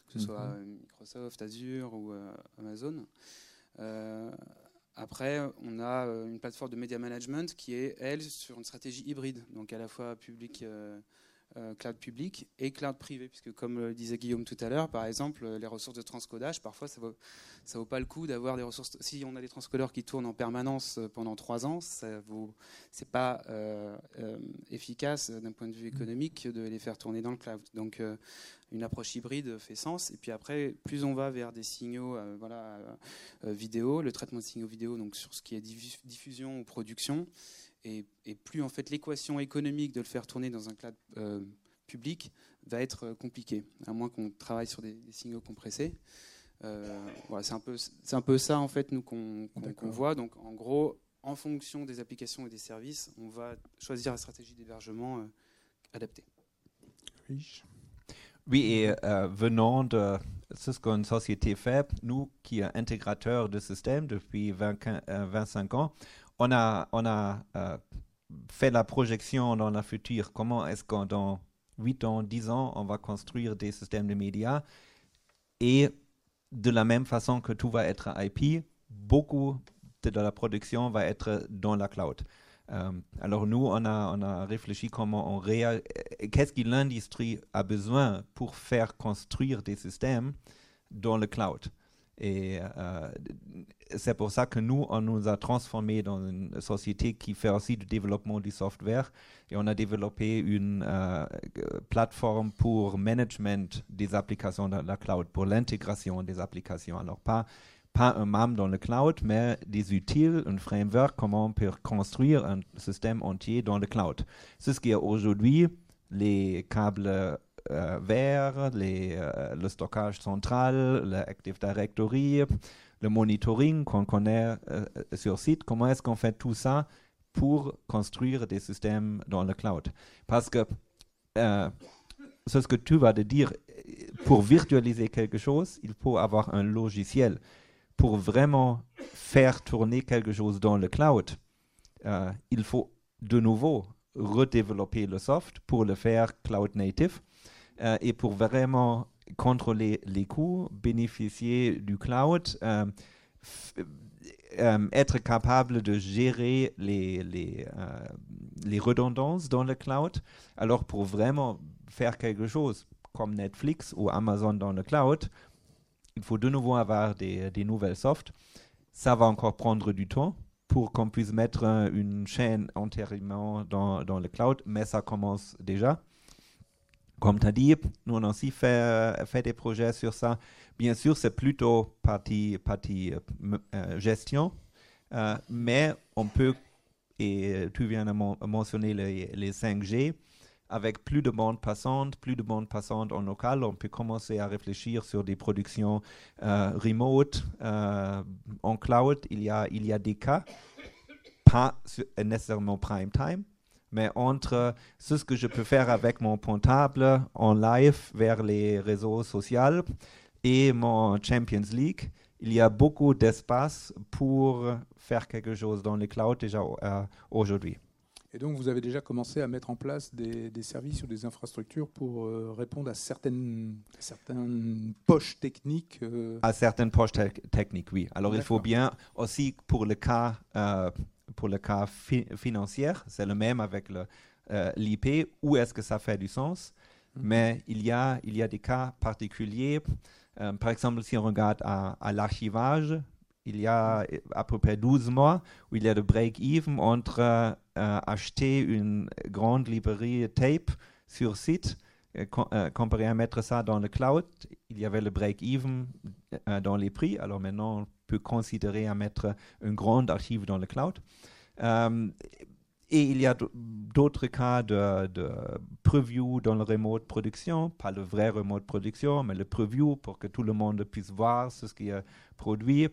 que ce soit mhm. Microsoft, Azure ou Amazon. Après, on a une plateforme de media management qui est, elle, sur une stratégie hybride, donc à la fois public, euh, cloud public et cloud privé, puisque comme le disait Guillaume tout à l'heure, par exemple, les ressources de transcodage, parfois ça vaut, ça vaut pas le coup d'avoir des ressources. Si on a des transcodeurs qui tournent en permanence euh, pendant trois ans, ça vaut, c'est pas euh, efficace d'un point de vue économique de les faire tourner dans le cloud. Donc une approche hybride fait sens. Et puis après, plus on va vers des signaux voilà, vidéo, le traitement de signaux vidéo, donc sur ce qui est diffusion ou production, et, plus en fait l'équation économique de le faire tourner dans un cloud euh, public va être euh, compliquée, à moins qu'on travaille sur des, signaux compressés. Euh, voilà, c'est un peu c'est un peu ça en fait nous qu'on voit. Donc en gros, en fonction des applications et des services, on va choisir la stratégie d'hébergement adaptée. Oui. et venant de Cisco, une société faible, nous qui est intégrateur de système depuis 20, 25 ans, on a, euh, fait la projection dans le futur. Comment est-ce que dans 8 ans, 10 ans, on va construire des systèmes de médias? Et de la même façon que tout va être IP, beaucoup de, la production va être dans la cloud. Euh, alors nous, on a, on a réfléchi comment on réagit, qu'est-ce que l'industrie a besoin pour faire construire des systèmes dans le cloud. Et euh, c'est pour ça que nous, on nous a transformé dans une société qui fait aussi du développement du software. Et on a développé une euh, plateforme pour management des applications dans la cloud, pour l'intégration des applications. Alors, pas, pas un MAM dans le cloud, mais des utiles, un framework, comment on peut construire un système entier dans le cloud. C'est ce qui est aujourd'hui les câbles euh, vers euh, le stockage central, l'Active Directory, le monitoring qu'on connaît euh, sur site. Comment est-ce qu'on fait tout ça pour construire des systèmes dans le cloud? Parce que c'est ce que tu vas te dire. Pour virtualiser quelque chose, il faut avoir un logiciel. Pour vraiment faire tourner quelque chose dans le cloud, il faut de nouveau redévelopper le soft pour le faire cloud native. Euh, et pour vraiment contrôler les coûts, bénéficier du cloud, euh, euh, être capable de gérer les, les, les redondances dans le cloud. Alors pour vraiment faire quelque chose comme Netflix ou Amazon dans le cloud, il faut de nouveau avoir des, des nouvelles softs. Ça va encore prendre du temps pour qu'on puisse mettre une chaîne entièrement dans, dans le cloud, mais ça commence déjà comme tu as dit, nous on a aussi fait, fait, des projets sur ça. Bien sûr, c'est plutôt partie, euh, euh, gestion, euh, mais on peut, et tu viens de mentionner les, 5G, avec plus de bandes passantes, plus de bandes passantes en local, on peut commencer à réfléchir sur des productions euh, remote, euh, en cloud. Il y, a, il y a des cas, pas nécessairement prime time, mais entre ce que je peux faire avec mon portable en live vers les réseaux sociaux et mon Champions League, il y a beaucoup d'espace pour faire quelque chose dans les clouds déjà euh, aujourd'hui. Et donc, vous avez déjà commencé à mettre en place des, services ou des infrastructures pour euh, répondre à certaines, certaines poches techniques euh À certaines poches techniques, oui. Alors, il faut bien aussi, pour le cas, euh, pour le cas financier, c'est le même avec l'IP, où est-ce que ça fait du sens? Mhm. Mais il y, a, il y a des cas particuliers. par exemple, si on regarde à, à l'archivage, il y a à peu près 12 mois où il y a le break-even entre euh, acheter une grande librairie tape sur site euh, euh, comparé à mettre ça dans le cloud. Il y avait le break-even dans les prix. Alors maintenant, peut considérer à mettre une grande archive dans le cloud. Et il y a d'autres cas de, preview dans le remote production, pas le vrai remote production, mais le preview pour que tout le monde puisse voir ce qui est produit.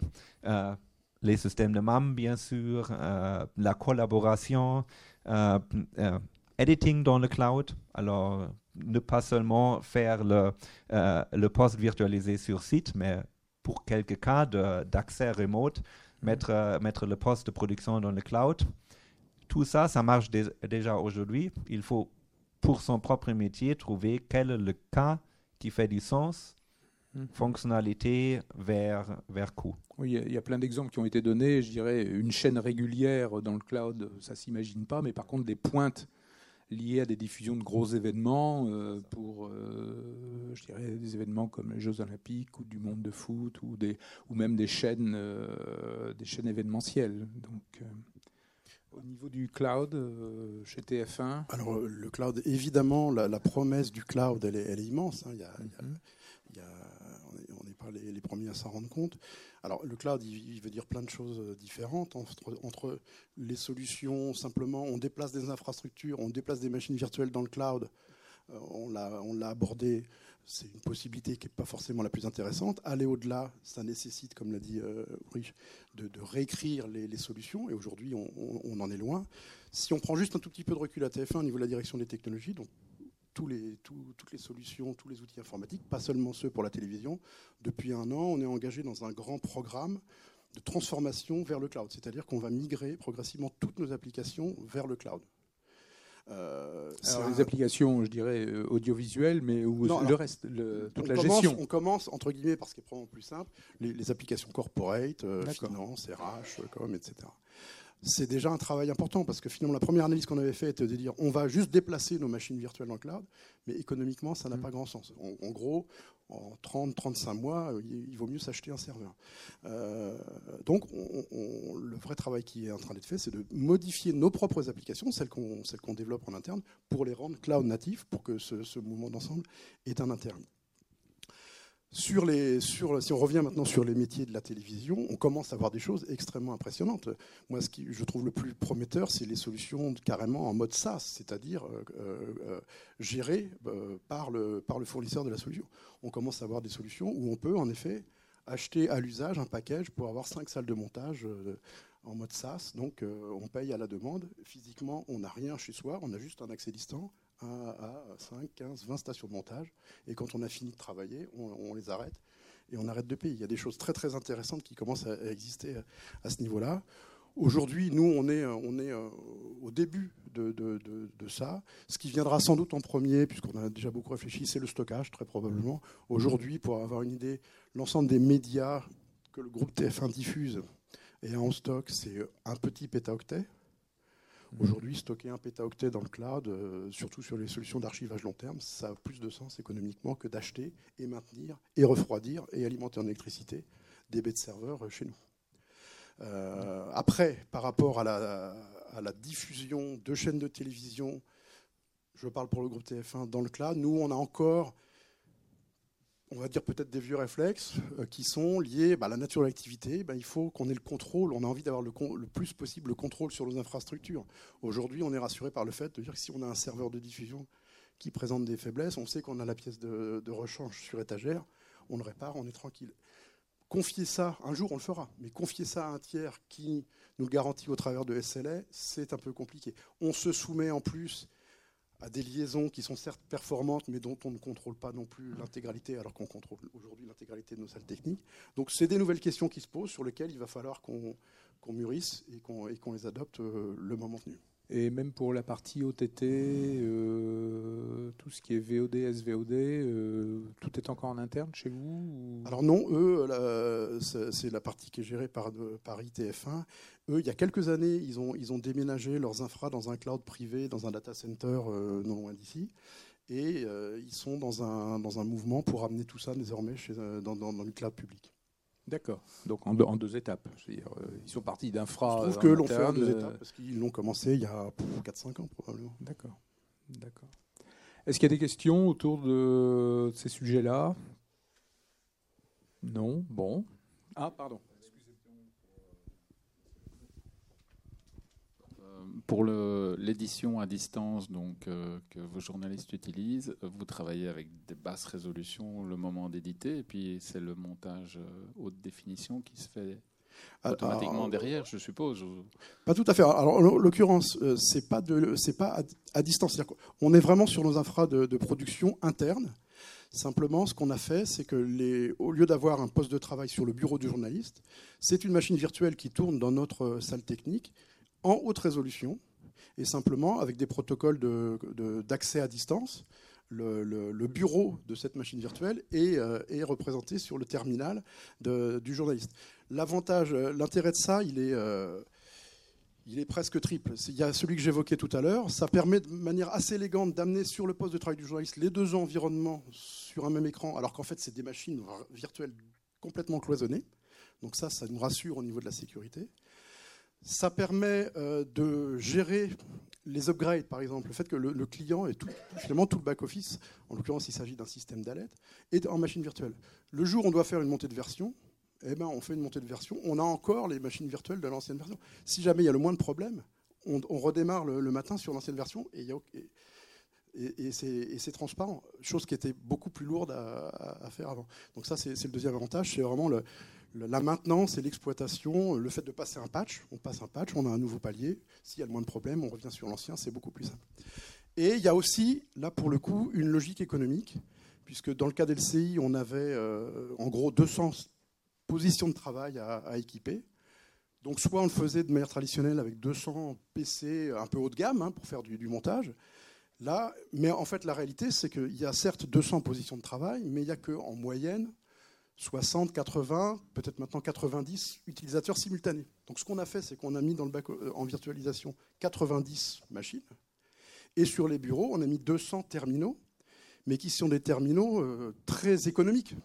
Euh, les systèmes de MAM, bien sûr, euh, la collaboration, euh, editing dans le cloud. Alors, ne pas seulement faire le, le post virtualisé sur site, mais pour quelques cas d'accès remote, mm-hmm. mettre, mettre le poste de production dans le cloud. Tout ça, ça marche déjà aujourd'hui. Il faut, pour son propre métier, trouver quel est le cas qui fait du sens, hmm. fonctionnalité vers, vers coût. Oui, il y, a plein d'exemples qui ont été donnés. Je dirais une chaîne régulière dans le cloud, ça s'imagine pas, mais par contre des pointes liées à des diffusions de gros événements euh, pour, euh, je dirais, des événements comme les Jeux Olympiques ou du monde de foot ou, des, ou même des chaînes, euh, des chaînes événementielles. Donc, au niveau du cloud euh, chez TF1 Alors, le cloud, évidemment, la, promesse du cloud, elle est, immense. on n'est pas les, premiers à s'en rendre compte. Alors, le cloud, il, veut dire plein de choses euh, différentes. Entre, les solutions, simplement, on déplace des infrastructures, on déplace des machines virtuelles dans le cloud. on l'a abordé c'est une possibilité qui n'est pas forcément la plus intéressante. Aller au-delà, ça nécessite, comme l'a dit euh, de, réécrire les, solutions. Et aujourd'hui, on, en est loin. Si on prend juste un tout petit peu de recul à TF1 au niveau de la direction des technologies, donc tous les, toutes les solutions, tous les outils informatiques, pas seulement ceux pour la télévision, depuis un an, on est engagé dans un grand programme de transformation vers le cloud. C'est-à-dire qu'on va migrer progressivement toutes nos applications vers le cloud. Euh, Alors, les applications, je dirais, euh, audiovisuelles, mais le reste, toute la gestion. On commence, entre guillemets, parce qu'il est probablement plus simple, les, applications corporate, euh, finance, RH, com, etc c'est déjà un travail important parce que finalement la première analyse qu'on avait faite était de dire on va juste déplacer nos machines virtuelles dans le cloud, mais économiquement ça n'a mm. pas grand sens. En, gros, en 30-35 mois, il, vaut mieux s'acheter un serveur. Euh, donc le vrai travail qui est en train d'être fait, c'est de modifier nos propres applications, celles qu'on développe en interne, pour les rendre cloud natifs, pour que ce, ce mouvement d'ensemble ait un intérêt. Sur les, sur, si on revient maintenant sur les métiers de la télévision, on commence à voir des choses extrêmement impressionnantes. Moi, ce qui je trouve le plus prometteur, c'est les solutions carrément en mode SaaS, c'est-à-dire euh, euh, gérées euh, par, le, par le fournisseur de la solution. On commence à avoir des solutions où on peut en effet acheter à l'usage un package pour avoir cinq salles de montage en mode SaaS. Donc, on paye à la demande. Physiquement, on n'a rien chez soi, on a juste un accès distant à, 5, 15, 20 stations de montage. Et quand on a fini de travailler, on, les arrête et on arrête de payer. Il y a des choses très très intéressantes qui commencent à, exister à, ce niveau-là. Aujourd'hui, nous, on est, euh, au début de, ça. Ce qui viendra sans doute en premier, puisqu'on a déjà beaucoup réfléchi, c'est le stockage, très probablement. Aujourd'hui, pour avoir une idée, l'ensemble des médias que le groupe TF1 diffuse et en stock, c'est un petit pétaoctet. Mm. Aujourd'hui, stocker un pétaoctet dans le cloud, euh, surtout sur les solutions d'archivage long terme, ça a plus de sens économiquement que d'acheter et maintenir et refroidir et alimenter en électricité des baies de serveurs euh, chez nous. Euh, après, par rapport à la, diffusion de chaînes de télévision, je parle pour le groupe TF1 dans le cloud, nous, on a encore on va dire peut-être des vieux réflexes euh, qui sont liés bah, à la nature de l'activité. Bah, il faut qu'on ait le contrôle, on a envie d'avoir le, plus possible le contrôle sur nos infrastructures. Aujourd'hui, on est rassuré par le fait de dire que si on a un serveur de diffusion qui présente des faiblesses. On sait qu'on a la pièce de, rechange sur étagère, on le répare, on est tranquille. Confier ça, un jour on le fera, mais confier ça à un tiers qui nous le garantit au travers de SLA, c'est un peu compliqué. On se soumet en plus à des liaisons qui sont certes performantes, mais dont on ne contrôle pas non plus l'intégralité, alors qu'on contrôle aujourd'hui l'intégralité de nos salles techniques. Donc c'est des nouvelles questions qui se posent sur lesquelles il va falloir qu'on mûrisse et qu'on les adopte euh, le moment venu. Et même pour la partie OTT, euh, tout ce qui est VOD, SVOD, euh, tout est encore en interne chez vous Alors non, eux, c'est la partie qui est gérée par, par ITF1. Eux, il y a quelques années, ils ont, ils ont déménagé leurs infras dans un cloud privé, dans un data center euh, non loin d'ici. Et ils sont dans un, dans un mouvement pour amener tout ça désormais dans, dans, dans le cloud public. D'accord. Donc en deux, étapes. Euh, ils sont partis d'infra. Je trouve que l'on fait en deux étapes parce qu'ils l'ont commencé il y a 4-5 ans probablement. D'accord. D'accord. Est-ce qu'il y a des questions autour de ces sujets-là? Non? Bon. Ah, pardon. Pour l'édition à distance donc, euh, que vos journalistes utilisent, vous travaillez avec des basses résolutions le moment d'éditer, et puis c'est le montage euh, haute définition qui se fait automatiquement derrière, je suppose. Pas tout à fait. Alors, en l'occurrence, euh, c'est pas de, c'est pas à, distance. on est vraiment sur nos infras de, de production interne. Simplement, ce qu'on a fait, c'est que les, au lieu d'avoir un poste de travail sur le bureau du journaliste, c'est une machine virtuelle qui tourne dans notre salle technique en haute résolution et simplement avec des protocoles d'accès à distance. Le, bureau de cette machine virtuelle est, euh, représenté sur le terminal du journaliste. L'avantage, euh, l'intérêt de ça, il est, euh, il est presque triple. Il y a celui que j'évoquais tout à l'heure. Ça permet de manière assez élégante d'amener sur le poste de travail du journaliste les deux environnements sur un même écran, alors qu'en fait, c'est des machines virtuelles complètement cloisonnées. Donc ça, ça nous rassure au niveau de la sécurité. Ça permet euh, de gérer les upgrades, par exemple, le fait que le, client est tout, finalement tout le back-office, en l'occurrence il s'agit d'un système d'alerte, est en machine virtuelle. Le jour où on doit faire une montée de version, eh ben, on fait une montée de version, on a encore les machines virtuelles de l'ancienne version. Si jamais il y a le moins de problèmes, on, redémarre le, matin sur l'ancienne version et, et, c'est transparent, chose qui était beaucoup plus lourde à, à faire avant. Donc ça, c'est le deuxième avantage, c'est vraiment le, la maintenance et l'exploitation, le fait de passer un patch, on passe un patch, on a un nouveau palier. S'il y a le moins de problèmes, on revient sur l'ancien, c'est beaucoup plus simple. Et il y a aussi, là pour le coup, une logique économique, puisque dans le cas d'LCI, on avait euh, en gros 200 positions de travail à, équiper. Donc soit on le faisait de manière traditionnelle avec 200 PC un peu haut de gamme hein, pour faire du, du, montage. Là, mais en fait, la réalité, c'est qu'il y a certes 200 positions de travail, mais il n'y a qu'en moyenne 60, 80, peut-être maintenant 90 utilisateurs simultanés. Donc ce qu'on a fait, c'est qu'on a mis euh, en virtualisation 90 machines. Et sur les bureaux, on a mis 200 terminaux, mais qui sont des terminaux euh, très économiques.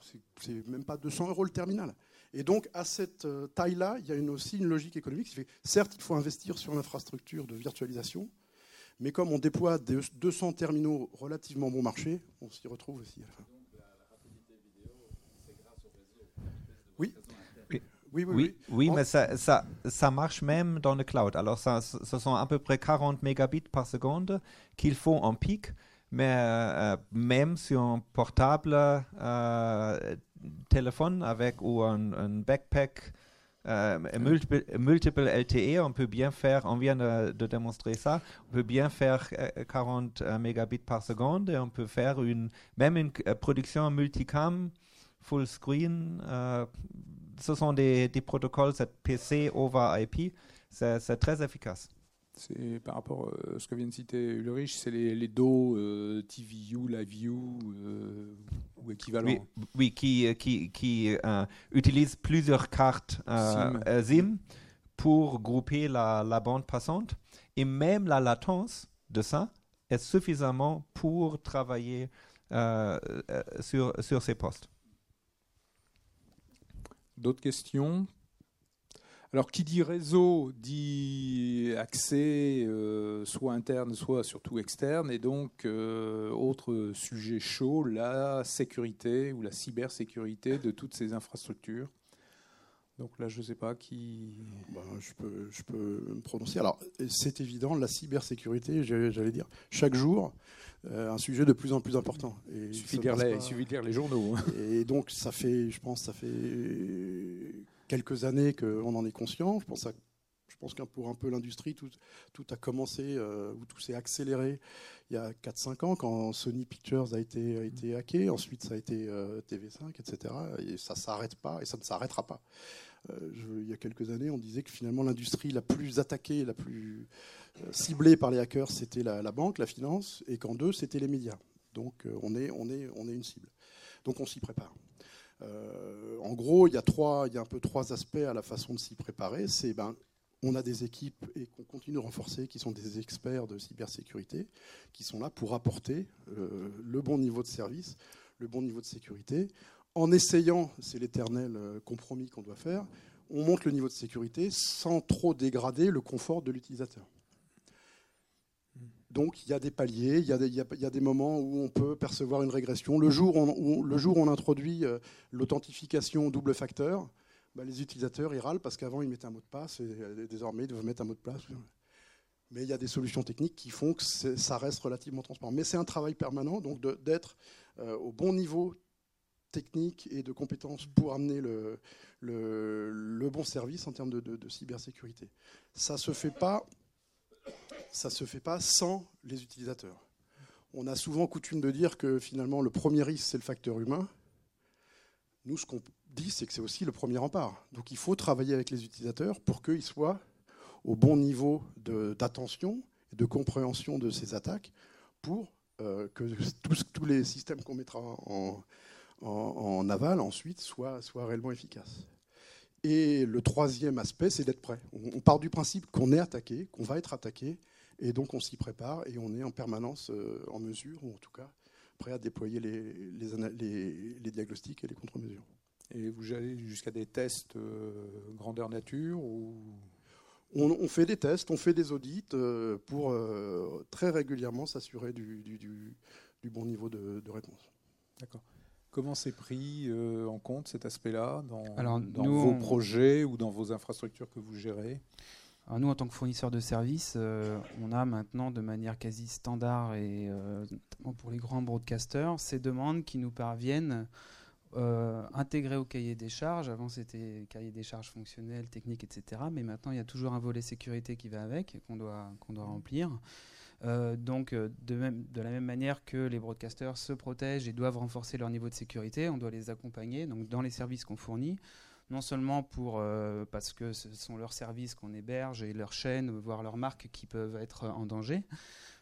C'est même pas 200 euros le terminal. Et donc, à cette euh, taille-là, il y a aussi une logique économique. Certes, il faut investir sur l'infrastructure de virtualisation, mais comme on déploie 200 terminaux relativement bon marché, on s'y retrouve aussi à la fin. Oui, oui, oui. mais ça, ça, ça, marche même dans le cloud. Alors, ça, ce sont à peu près 40 mégabits par seconde qu'il faut en pic, mais euh, même sur un portable euh, téléphone avec ou un, backpack euh, multiple, LTE, on peut bien faire, on vient de, démontrer ça, on peut bien faire 40 mégabits par seconde et on peut faire une, même une production multicam full screen ce sont des, des protocoles PC over IP. C'est très efficace. C'est par rapport à ce que vient de citer Ulrich, c'est les, les DO, euh, TVU, euh, ou équivalent. Oui, oui qui, qui, qui euh, utilisent plusieurs cartes SIM. pour grouper la, la, bande passante. Et même la latence de ça est suffisamment pour travailler sur, sur ces postes. D'autres questions? Alors, qui dit réseau dit accès, euh, soit interne, soit surtout externe, et donc euh, autre sujet chaud, la sécurité ou la cybersécurité de toutes ces infrastructures. Donc là, je ne sais pas qui. Ben, je, peux, je peux me prononcer. Alors, c'est évident, la cybersécurité, j'allais dire, chaque jour, euh, un sujet de plus en plus important. Et il, suffit de lire les, suffit de lire les journaux. Hein. Et donc, ça fait, je pense, ça fait quelques années qu'on en est conscient. Je pense à pense qu'un pour un peu l'industrie, tout, tout, a commencé, euh, ou tout s'est accéléré il y a 4-5 ans quand Sony Pictures a été, a été hacké. Ensuite, ça a été euh, TV5, etc. Et ça ne s'arrête pas et ça ne s'arrêtera pas. Euh, il y a quelques années, on disait que finalement l'industrie la plus attaquée, la plus ciblée par les hackers, c'était la, banque, la finance, et qu'en deux, c'était les médias. Donc on, est, on, est, on est une cible. Donc on s'y prépare. en gros, il y, a trois, il y a un peu trois aspects à la façon de s'y préparer. C'est ben, on a des équipes et qu'on continue de renforcer qui sont des experts de cybersécurité, qui sont là pour apporter euh, le bon niveau de service, le bon niveau de sécurité. En essayant, c'est l'éternel euh, compromis qu'on doit faire, on monte le niveau de sécurité sans trop dégrader le confort de l'utilisateur. Donc il y a des paliers, il y a des, moments où on peut percevoir une régression. Le jour où, le jour où on introduit euh, l'authentification double facteur, bah, les utilisateurs ils râlent parce qu'avant ils mettaient un mot de passe et euh, désormais ils doivent mettre un mot de passe. Mais il y a des solutions techniques qui font que ça reste relativement transparent. Mais c'est un travail permanent, donc d'être euh, au bon niveau technique et de compétences pour amener le, bon service en termes de, cybersécurité. Ça se fait pas, se fait pas sans les utilisateurs. On a souvent coutume de dire que finalement le premier risque c'est le facteur humain. Nous, ce qu'on dit, c'est que c'est aussi le premier rempart. Donc il faut travailler avec les utilisateurs pour qu'ils soient au bon niveau d'attention et de compréhension de ces attaques pour euh, que tous, les systèmes qu'on mettra en, en, aval ensuite soient, soient réellement efficaces. Et le troisième aspect, c'est d'être prêt. On, part du principe qu'on est attaqué, qu'on va être attaqué, et donc on s'y prépare et on est en permanence euh, en mesure, ou en tout cas prêt à déployer les, les, les diagnostics et les contre-mesures. Et vous allez jusqu'à des tests euh, grandeur nature ou... on, fait des tests, on fait des audits euh, pour euh, très régulièrement s'assurer du, du, bon niveau de, réponse. D'accord. Comment c'est pris en compte cet aspect-là dans, dans vos projets ou dans vos infrastructures que vous gérez? Alors nous, en tant que fournisseur de services, on a maintenant de manière quasi standard et notamment pour les grands broadcasters, ces demandes qui nous parviennent euh, au cahier des charges. Avant, c'était cahier des charges fonctionnels, techniques, etc. Mais maintenant, il y a toujours un volet sécurité qui va avec, qu'on doit, qu'on doit remplir. Euh, donc, euh, de, la même manière que les broadcasters se protègent et doivent renforcer leur niveau de sécurité, on doit les accompagner donc, dans les services qu'on fournit. Non seulement pour, parce que ce sont leurs services qu'on héberge et leurs chaînes, voire leurs marques qui peuvent être en danger,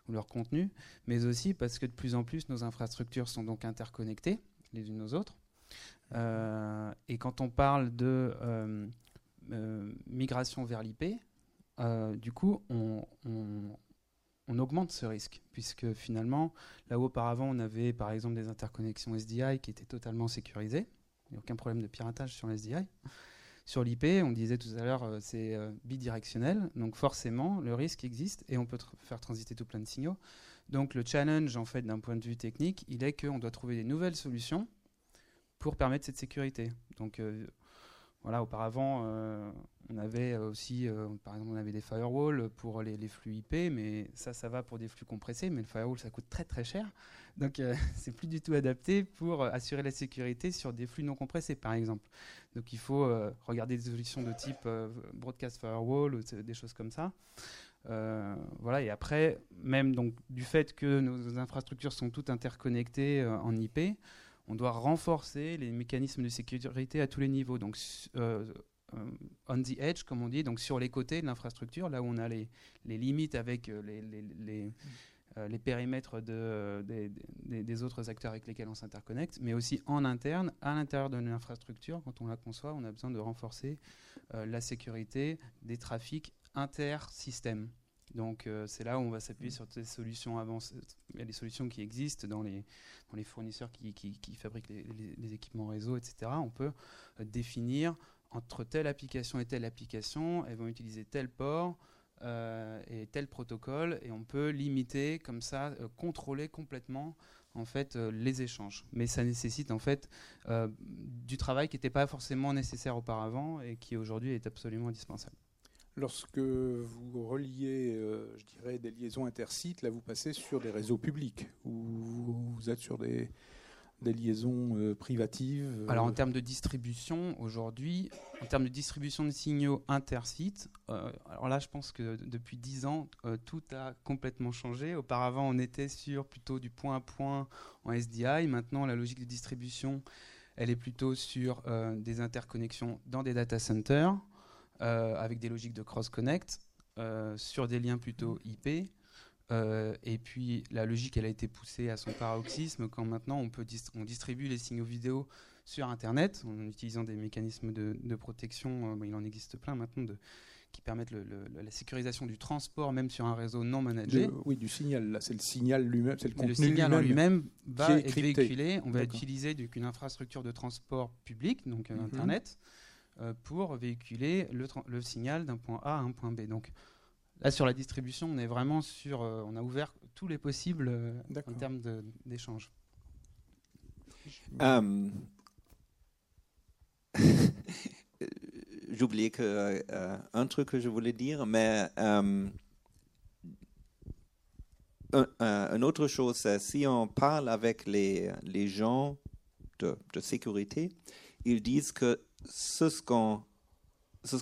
ou leur contenu, mais aussi parce que de plus en plus nos infrastructures sont donc interconnectées les unes aux autres. Euh, et quand on parle de euh, euh, migration vers l'IP, du coup, on, augmente ce risque, puisque finalement, là où auparavant on avait par exemple des interconnexions SDI qui étaient totalement sécurisées, il n'y a aucun problème de piratage sur SDI. Sur l'IP, on disait tout à l'heure, c'est bidirectionnel, donc forcément, le risque existe et on peut faire transiter tout plein de signaux. Donc le challenge, en fait, d'un point de vue technique, il est qu'on doit trouver des nouvelles solutions pour permettre cette sécurité. Donc euh, voilà, auparavant, euh, on avait aussi, euh, par exemple, on avait des firewalls pour les, flux IP, mais ça, ça va pour des flux compressés, mais le firewall, ça coûte très très cher. Donc c'est plus du tout adapté pour assurer la sécurité sur des flux non compressés, par exemple. Donc il faut regarder des solutions de type broadcast firewall ou des choses comme ça. voilà, et après, même donc, du fait que nos infrastructures sont toutes interconnectées en IP, on doit renforcer les mécanismes de sécurité à tous les niveaux. Donc, euh, euh, on the edge, comme on dit, donc sur les côtés de l'infrastructure, là où on a les, limites avec euh, les, périmètres de, des, autres acteurs avec lesquels on s'interconnecte, mais aussi en interne, à l'intérieur de l'infrastructure, quand on la conçoit, on a besoin de renforcer la sécurité des trafics inter-systèmes. Donc euh, c'est là où on va s'appuyer mm. sur des solutions avancées. Il y a des solutions qui existent dans les, dans les fournisseurs qui, qui, fabriquent les, équipements réseau, etc. On peut euh, définir entre telle application et telle application, elles vont utiliser tel port, et tel protocole, et on peut limiter comme ça, contrôler complètement en fait les échanges. Mais ça nécessite en fait du travail qui n'était pas forcément nécessaire auparavant et qui aujourd'hui est absolument indispensable. Lorsque vous reliez, je dirais, des liaisons intersites, là vous passez sur des réseaux publics ou vous êtes sur des, des liaisons euh, privatives euh, Alors en termes de distribution, aujourd'hui, en termes de distribution de signaux intersites, euh, alors là je pense que depuis 10 ans, tout a complètement changé. Auparavant on était sur plutôt du point à point en SDI. Maintenant la logique de distribution, elle est plutôt sur des interconnexions dans des data centers, avec des logiques de cross-connect, sur des liens plutôt IP. Euh, et puis la logique, elle a été poussée à son paroxysme quand maintenant on, peut on distribue les signaux vidéo sur Internet en utilisant des mécanismes de, protection. Euh, il en existe plein maintenant de, qui permettent la sécurisation du transport même sur un réseau non managé. oui, du signal. Là, c'est le signal lui-même, c'est le contenu Le signal lui-même va être véhiculé. On va utiliser une infrastructure de transport public, donc euh, mhm. Internet, pour véhiculer le, le signal d'un point A à un point B. Donc Là, sur la distribution, on est vraiment sur. Euh, on a ouvert tous les possibles euh, en termes d'échange. Euh, J'oubliais que un truc que je voulais dire, mais une autre chose, c'est si on parle avec les, les gens de, de sécurité, ils disent que ce qu'on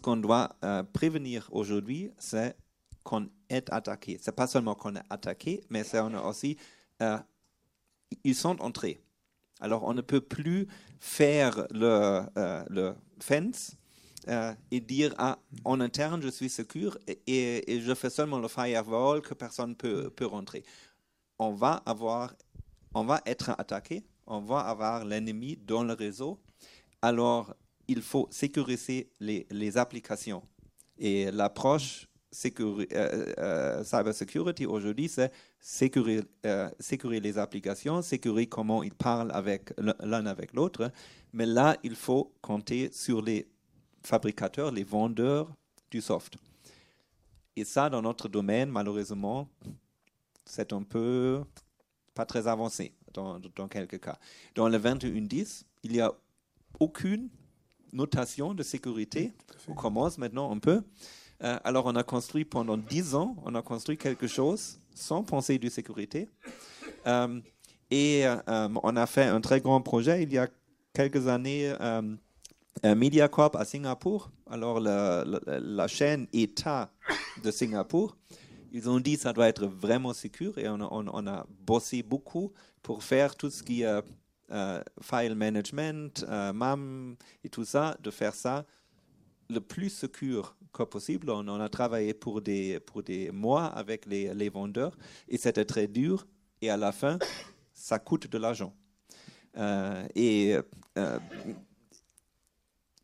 qu'on doit prévenir aujourd'hui, c'est qu'on est attaqué. C'est pas seulement qu'on est attaqué, mais c'est aussi euh, ils sont entrés. Alors on ne peut plus faire le, euh, le fence euh, et dire ah, en interne je suis et, et, je fais seulement le firewall que personne peut, peut rentrer. On va avoir, on va être attaqué, on va avoir l'ennemi dans le réseau. Alors il faut sécuriser les, applications. Et l'approche euh, euh, cyber security aujourd'hui, c'est sécuriser, euh, les applications, sécuriser comment ils parlent l'un avec l'autre. Mais là, il faut compter sur les fabricateurs, les vendeurs du soft. Et ça, dans notre domaine, malheureusement, c'est un peu pas très avancé dans quelques cas. Dans le 2110, il n'y a aucune notation de sécurité. On commence maintenant un peu. Euh, alors, on a construit pendant dix ans, on a construit quelque chose sans penser de sécurité. Euh, et euh, on a fait un très grand projet il y a quelques années. MediaCorp à Singapour, alors la, chaîne État de Singapour, ils ont dit que ça doit être vraiment sûr et on, on, a bossé beaucoup pour faire tout ce qui est file management, MAM et tout ça, de faire ça le plus sûr que possible. On, a travaillé pour des, pour des mois avec les, les vendeurs et c'était très dur. Et à la fin, ça coûte de l'argent. Euh, et euh,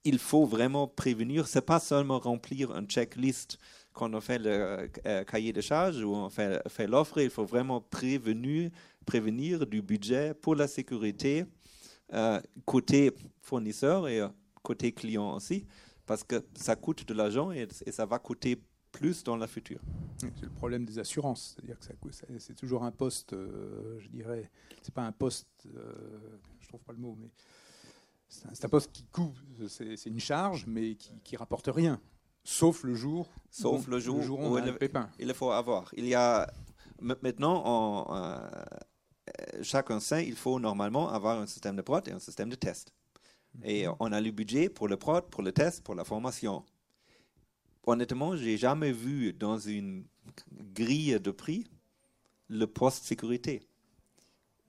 il faut vraiment prévenir. C'est pas seulement remplir un checklist quand on fait le euh, cahier de charges ou on fait, fait l'offre. Il faut vraiment prévenir, prévenir du budget pour la sécurité côté fournisseur et côté client aussi parce que ça coûte de l'argent et, ça va coûter plus dans la future. C'est le problème des assurances, c'est-à-dire que c'est toujours un poste, euh, je dirais, c'est pas un poste, euh, je trouve pas le mot, mais c'est un, poste qui coûte, c'est une charge, mais qui, qui rapporte rien, sauf le jour, sauf le jour, où, il, pépin. il faut avoir. Il y a maintenant en, euh, chaque enseigne, il faut normalement avoir un système de prod et un système de test. Et on a le budget pour le prod, pour le test, pour la formation. Honnêtement, j'ai jamais vu dans une grille de prix le poste sécurité.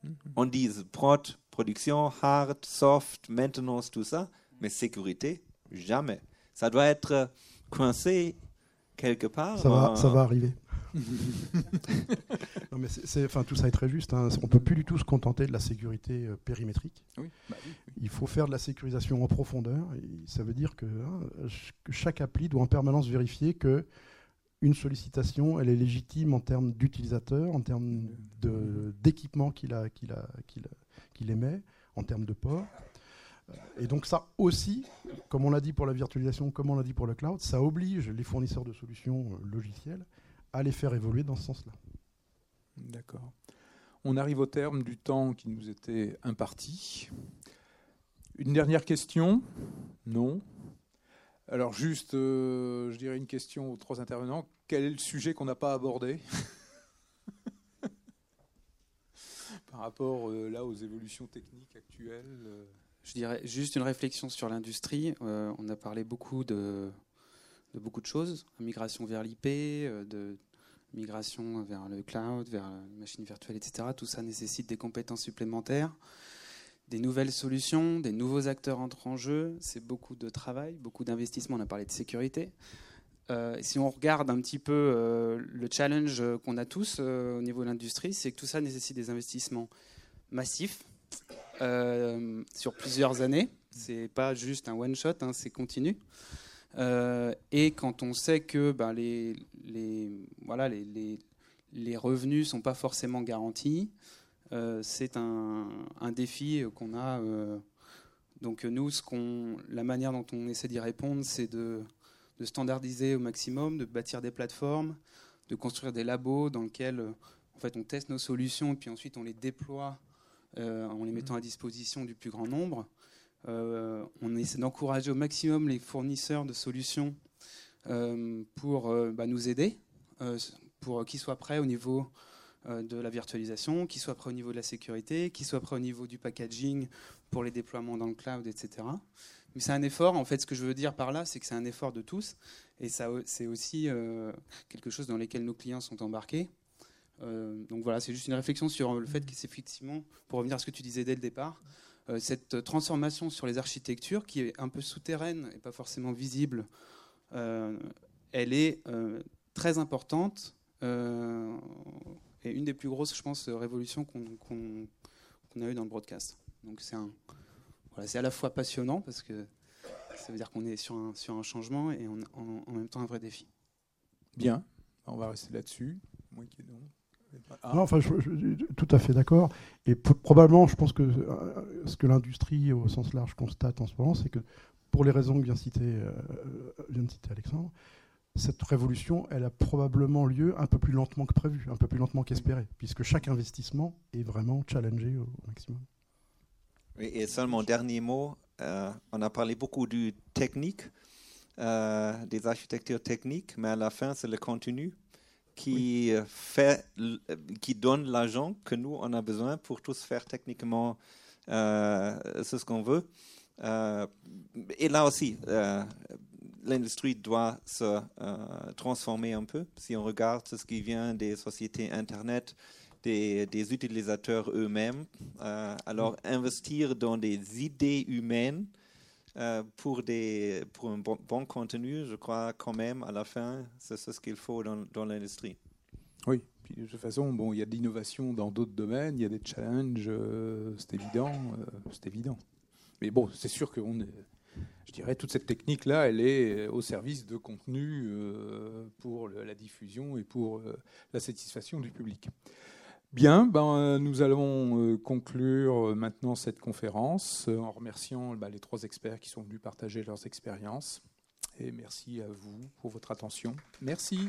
Mhm. On dit prod, production, hard, soft, maintenance, tout ça, mais sécurité, jamais. Ça doit être coincé quelque part. Ça va, ça va arriver. non, mais enfin, tout ça est très juste. Hein. On ne peut plus du tout se contenter de la sécurité euh, périmétrique. Bah Il faut faire de la sécurisation en profondeur. Et ça veut dire que, hein, que, chaque appli doit en permanence vérifier que une sollicitation, elle est légitime en termes d'utilisateur, en termes d'équipement qu'il a, qu'il a, qu'il qu'il émet, en termes de port. Et donc ça aussi, comme on l'a dit pour la virtualisation, comme on l'a dit pour le cloud, ça oblige les fournisseurs de solutions logicielles à les faire évoluer dans ce sens-là. D'accord. On arrive au terme du temps qui nous était imparti. Une dernière question? Non Alors juste, euh, je dirais une question aux trois intervenants. Quel est le sujet qu'on n'a pas abordé par rapport euh, là aux évolutions techniques actuelles euh? Je dirais juste une réflexion sur l'industrie. on a parlé beaucoup de, beaucoup de choses, migration vers l'IP, de migration vers le cloud, vers les machines virtuelles, etc. Tout ça nécessite des compétences supplémentaires des nouvelles solutions, des nouveaux acteurs entrent en jeu. C'est beaucoup de travail, beaucoup d'investissement. On a parlé de sécurité. Euh, si on regarde un petit peu euh, le challenge qu'on a tous euh, au niveau de l'industrie, c'est que tout ça nécessite des investissements massifs sur plusieurs années. C'est pas juste un one shot, hein, c'est continu. Et quand on sait que ben, les, les, voilà, les, les, les revenus sont pas forcément garantis, euh, c'est un, défi qu'on a. Euh, donc nous, ce qu'on, la manière dont on essaie d'y répondre, c'est de, standardiser au maximum, de bâtir des plateformes, de construire des labos dans lesquels en fait, on teste nos solutions et puis ensuite on les déploie euh, en les mettant à disposition du plus grand nombre. On essaie d'encourager au maximum les fournisseurs de solutions pour bah, nous aider, pour qu'ils soient prêts au niveau euh, de la virtualisation, qui soit prêt au niveau de la sécurité, qui soit prêt au niveau du packaging pour les déploiements dans le cloud, etc. Mais c'est un effort, en fait, ce que je veux dire par là, c'est que c'est un effort de tous, et c'est aussi euh, quelque chose dans lequel nos clients sont embarqués. Euh, donc voilà, c'est juste une réflexion sur le fait que c'est effectivement, pour revenir à ce que tu disais dès le départ, cette transformation sur les architectures qui est un peu souterraine et pas forcément visible, elle est très importante et une des plus grosses, je pense, révolutions qu'on a eues dans le broadcast. Donc c'est à la fois passionnant parce que ça veut dire qu'on est sur un, changement et en, même temps un vrai défi. Bien, on va rester là-dessus. Ah. Non, enfin, je, suis tout à fait d'accord. Et probablement, je pense que euh, ce que l'industrie, au sens large, constate en ce moment, c'est que pour les raisons que vient, citer, euh, vient de citer Alexandre, cette révolution, elle a probablement lieu un peu plus lentement que prévu, un peu plus lentement qu'espéré, puisque chaque investissement est vraiment challengé au maximum. et seulement dernier mot, euh, on a parlé beaucoup du technique, euh, des architectures techniques, mais à la fin, c'est le contenu qui, fait, qui donne l'argent que nous, on a besoin pour tous faire techniquement euh, ce qu'on veut. et là aussi, l'industrie doit se euh, transformer un peu. Si on regarde ce qui vient des sociétés Internet, des, utilisateurs eux-mêmes, euh, alors investir dans des idées humaines euh, pour, des, pour un bon, contenu, je crois quand même, à la fin, c'est ce qu'il faut dans, dans l'industrie. Oui, de toute façon, bon, il y a de l'innovation dans d'autres domaines, il y a des challenges, c'est évident, c'est évident. Mais bon, c'est sûr qu'on est je dirais, toute cette technique-là, elle est au service de contenu euh, pour la diffusion et pour euh, la satisfaction du public. Bien, ben, euh, nous allons euh, conclure euh, maintenant cette conférence en remerciant bah, les trois experts qui sont venus partager leurs expériences. Et merci à vous pour votre attention. Merci.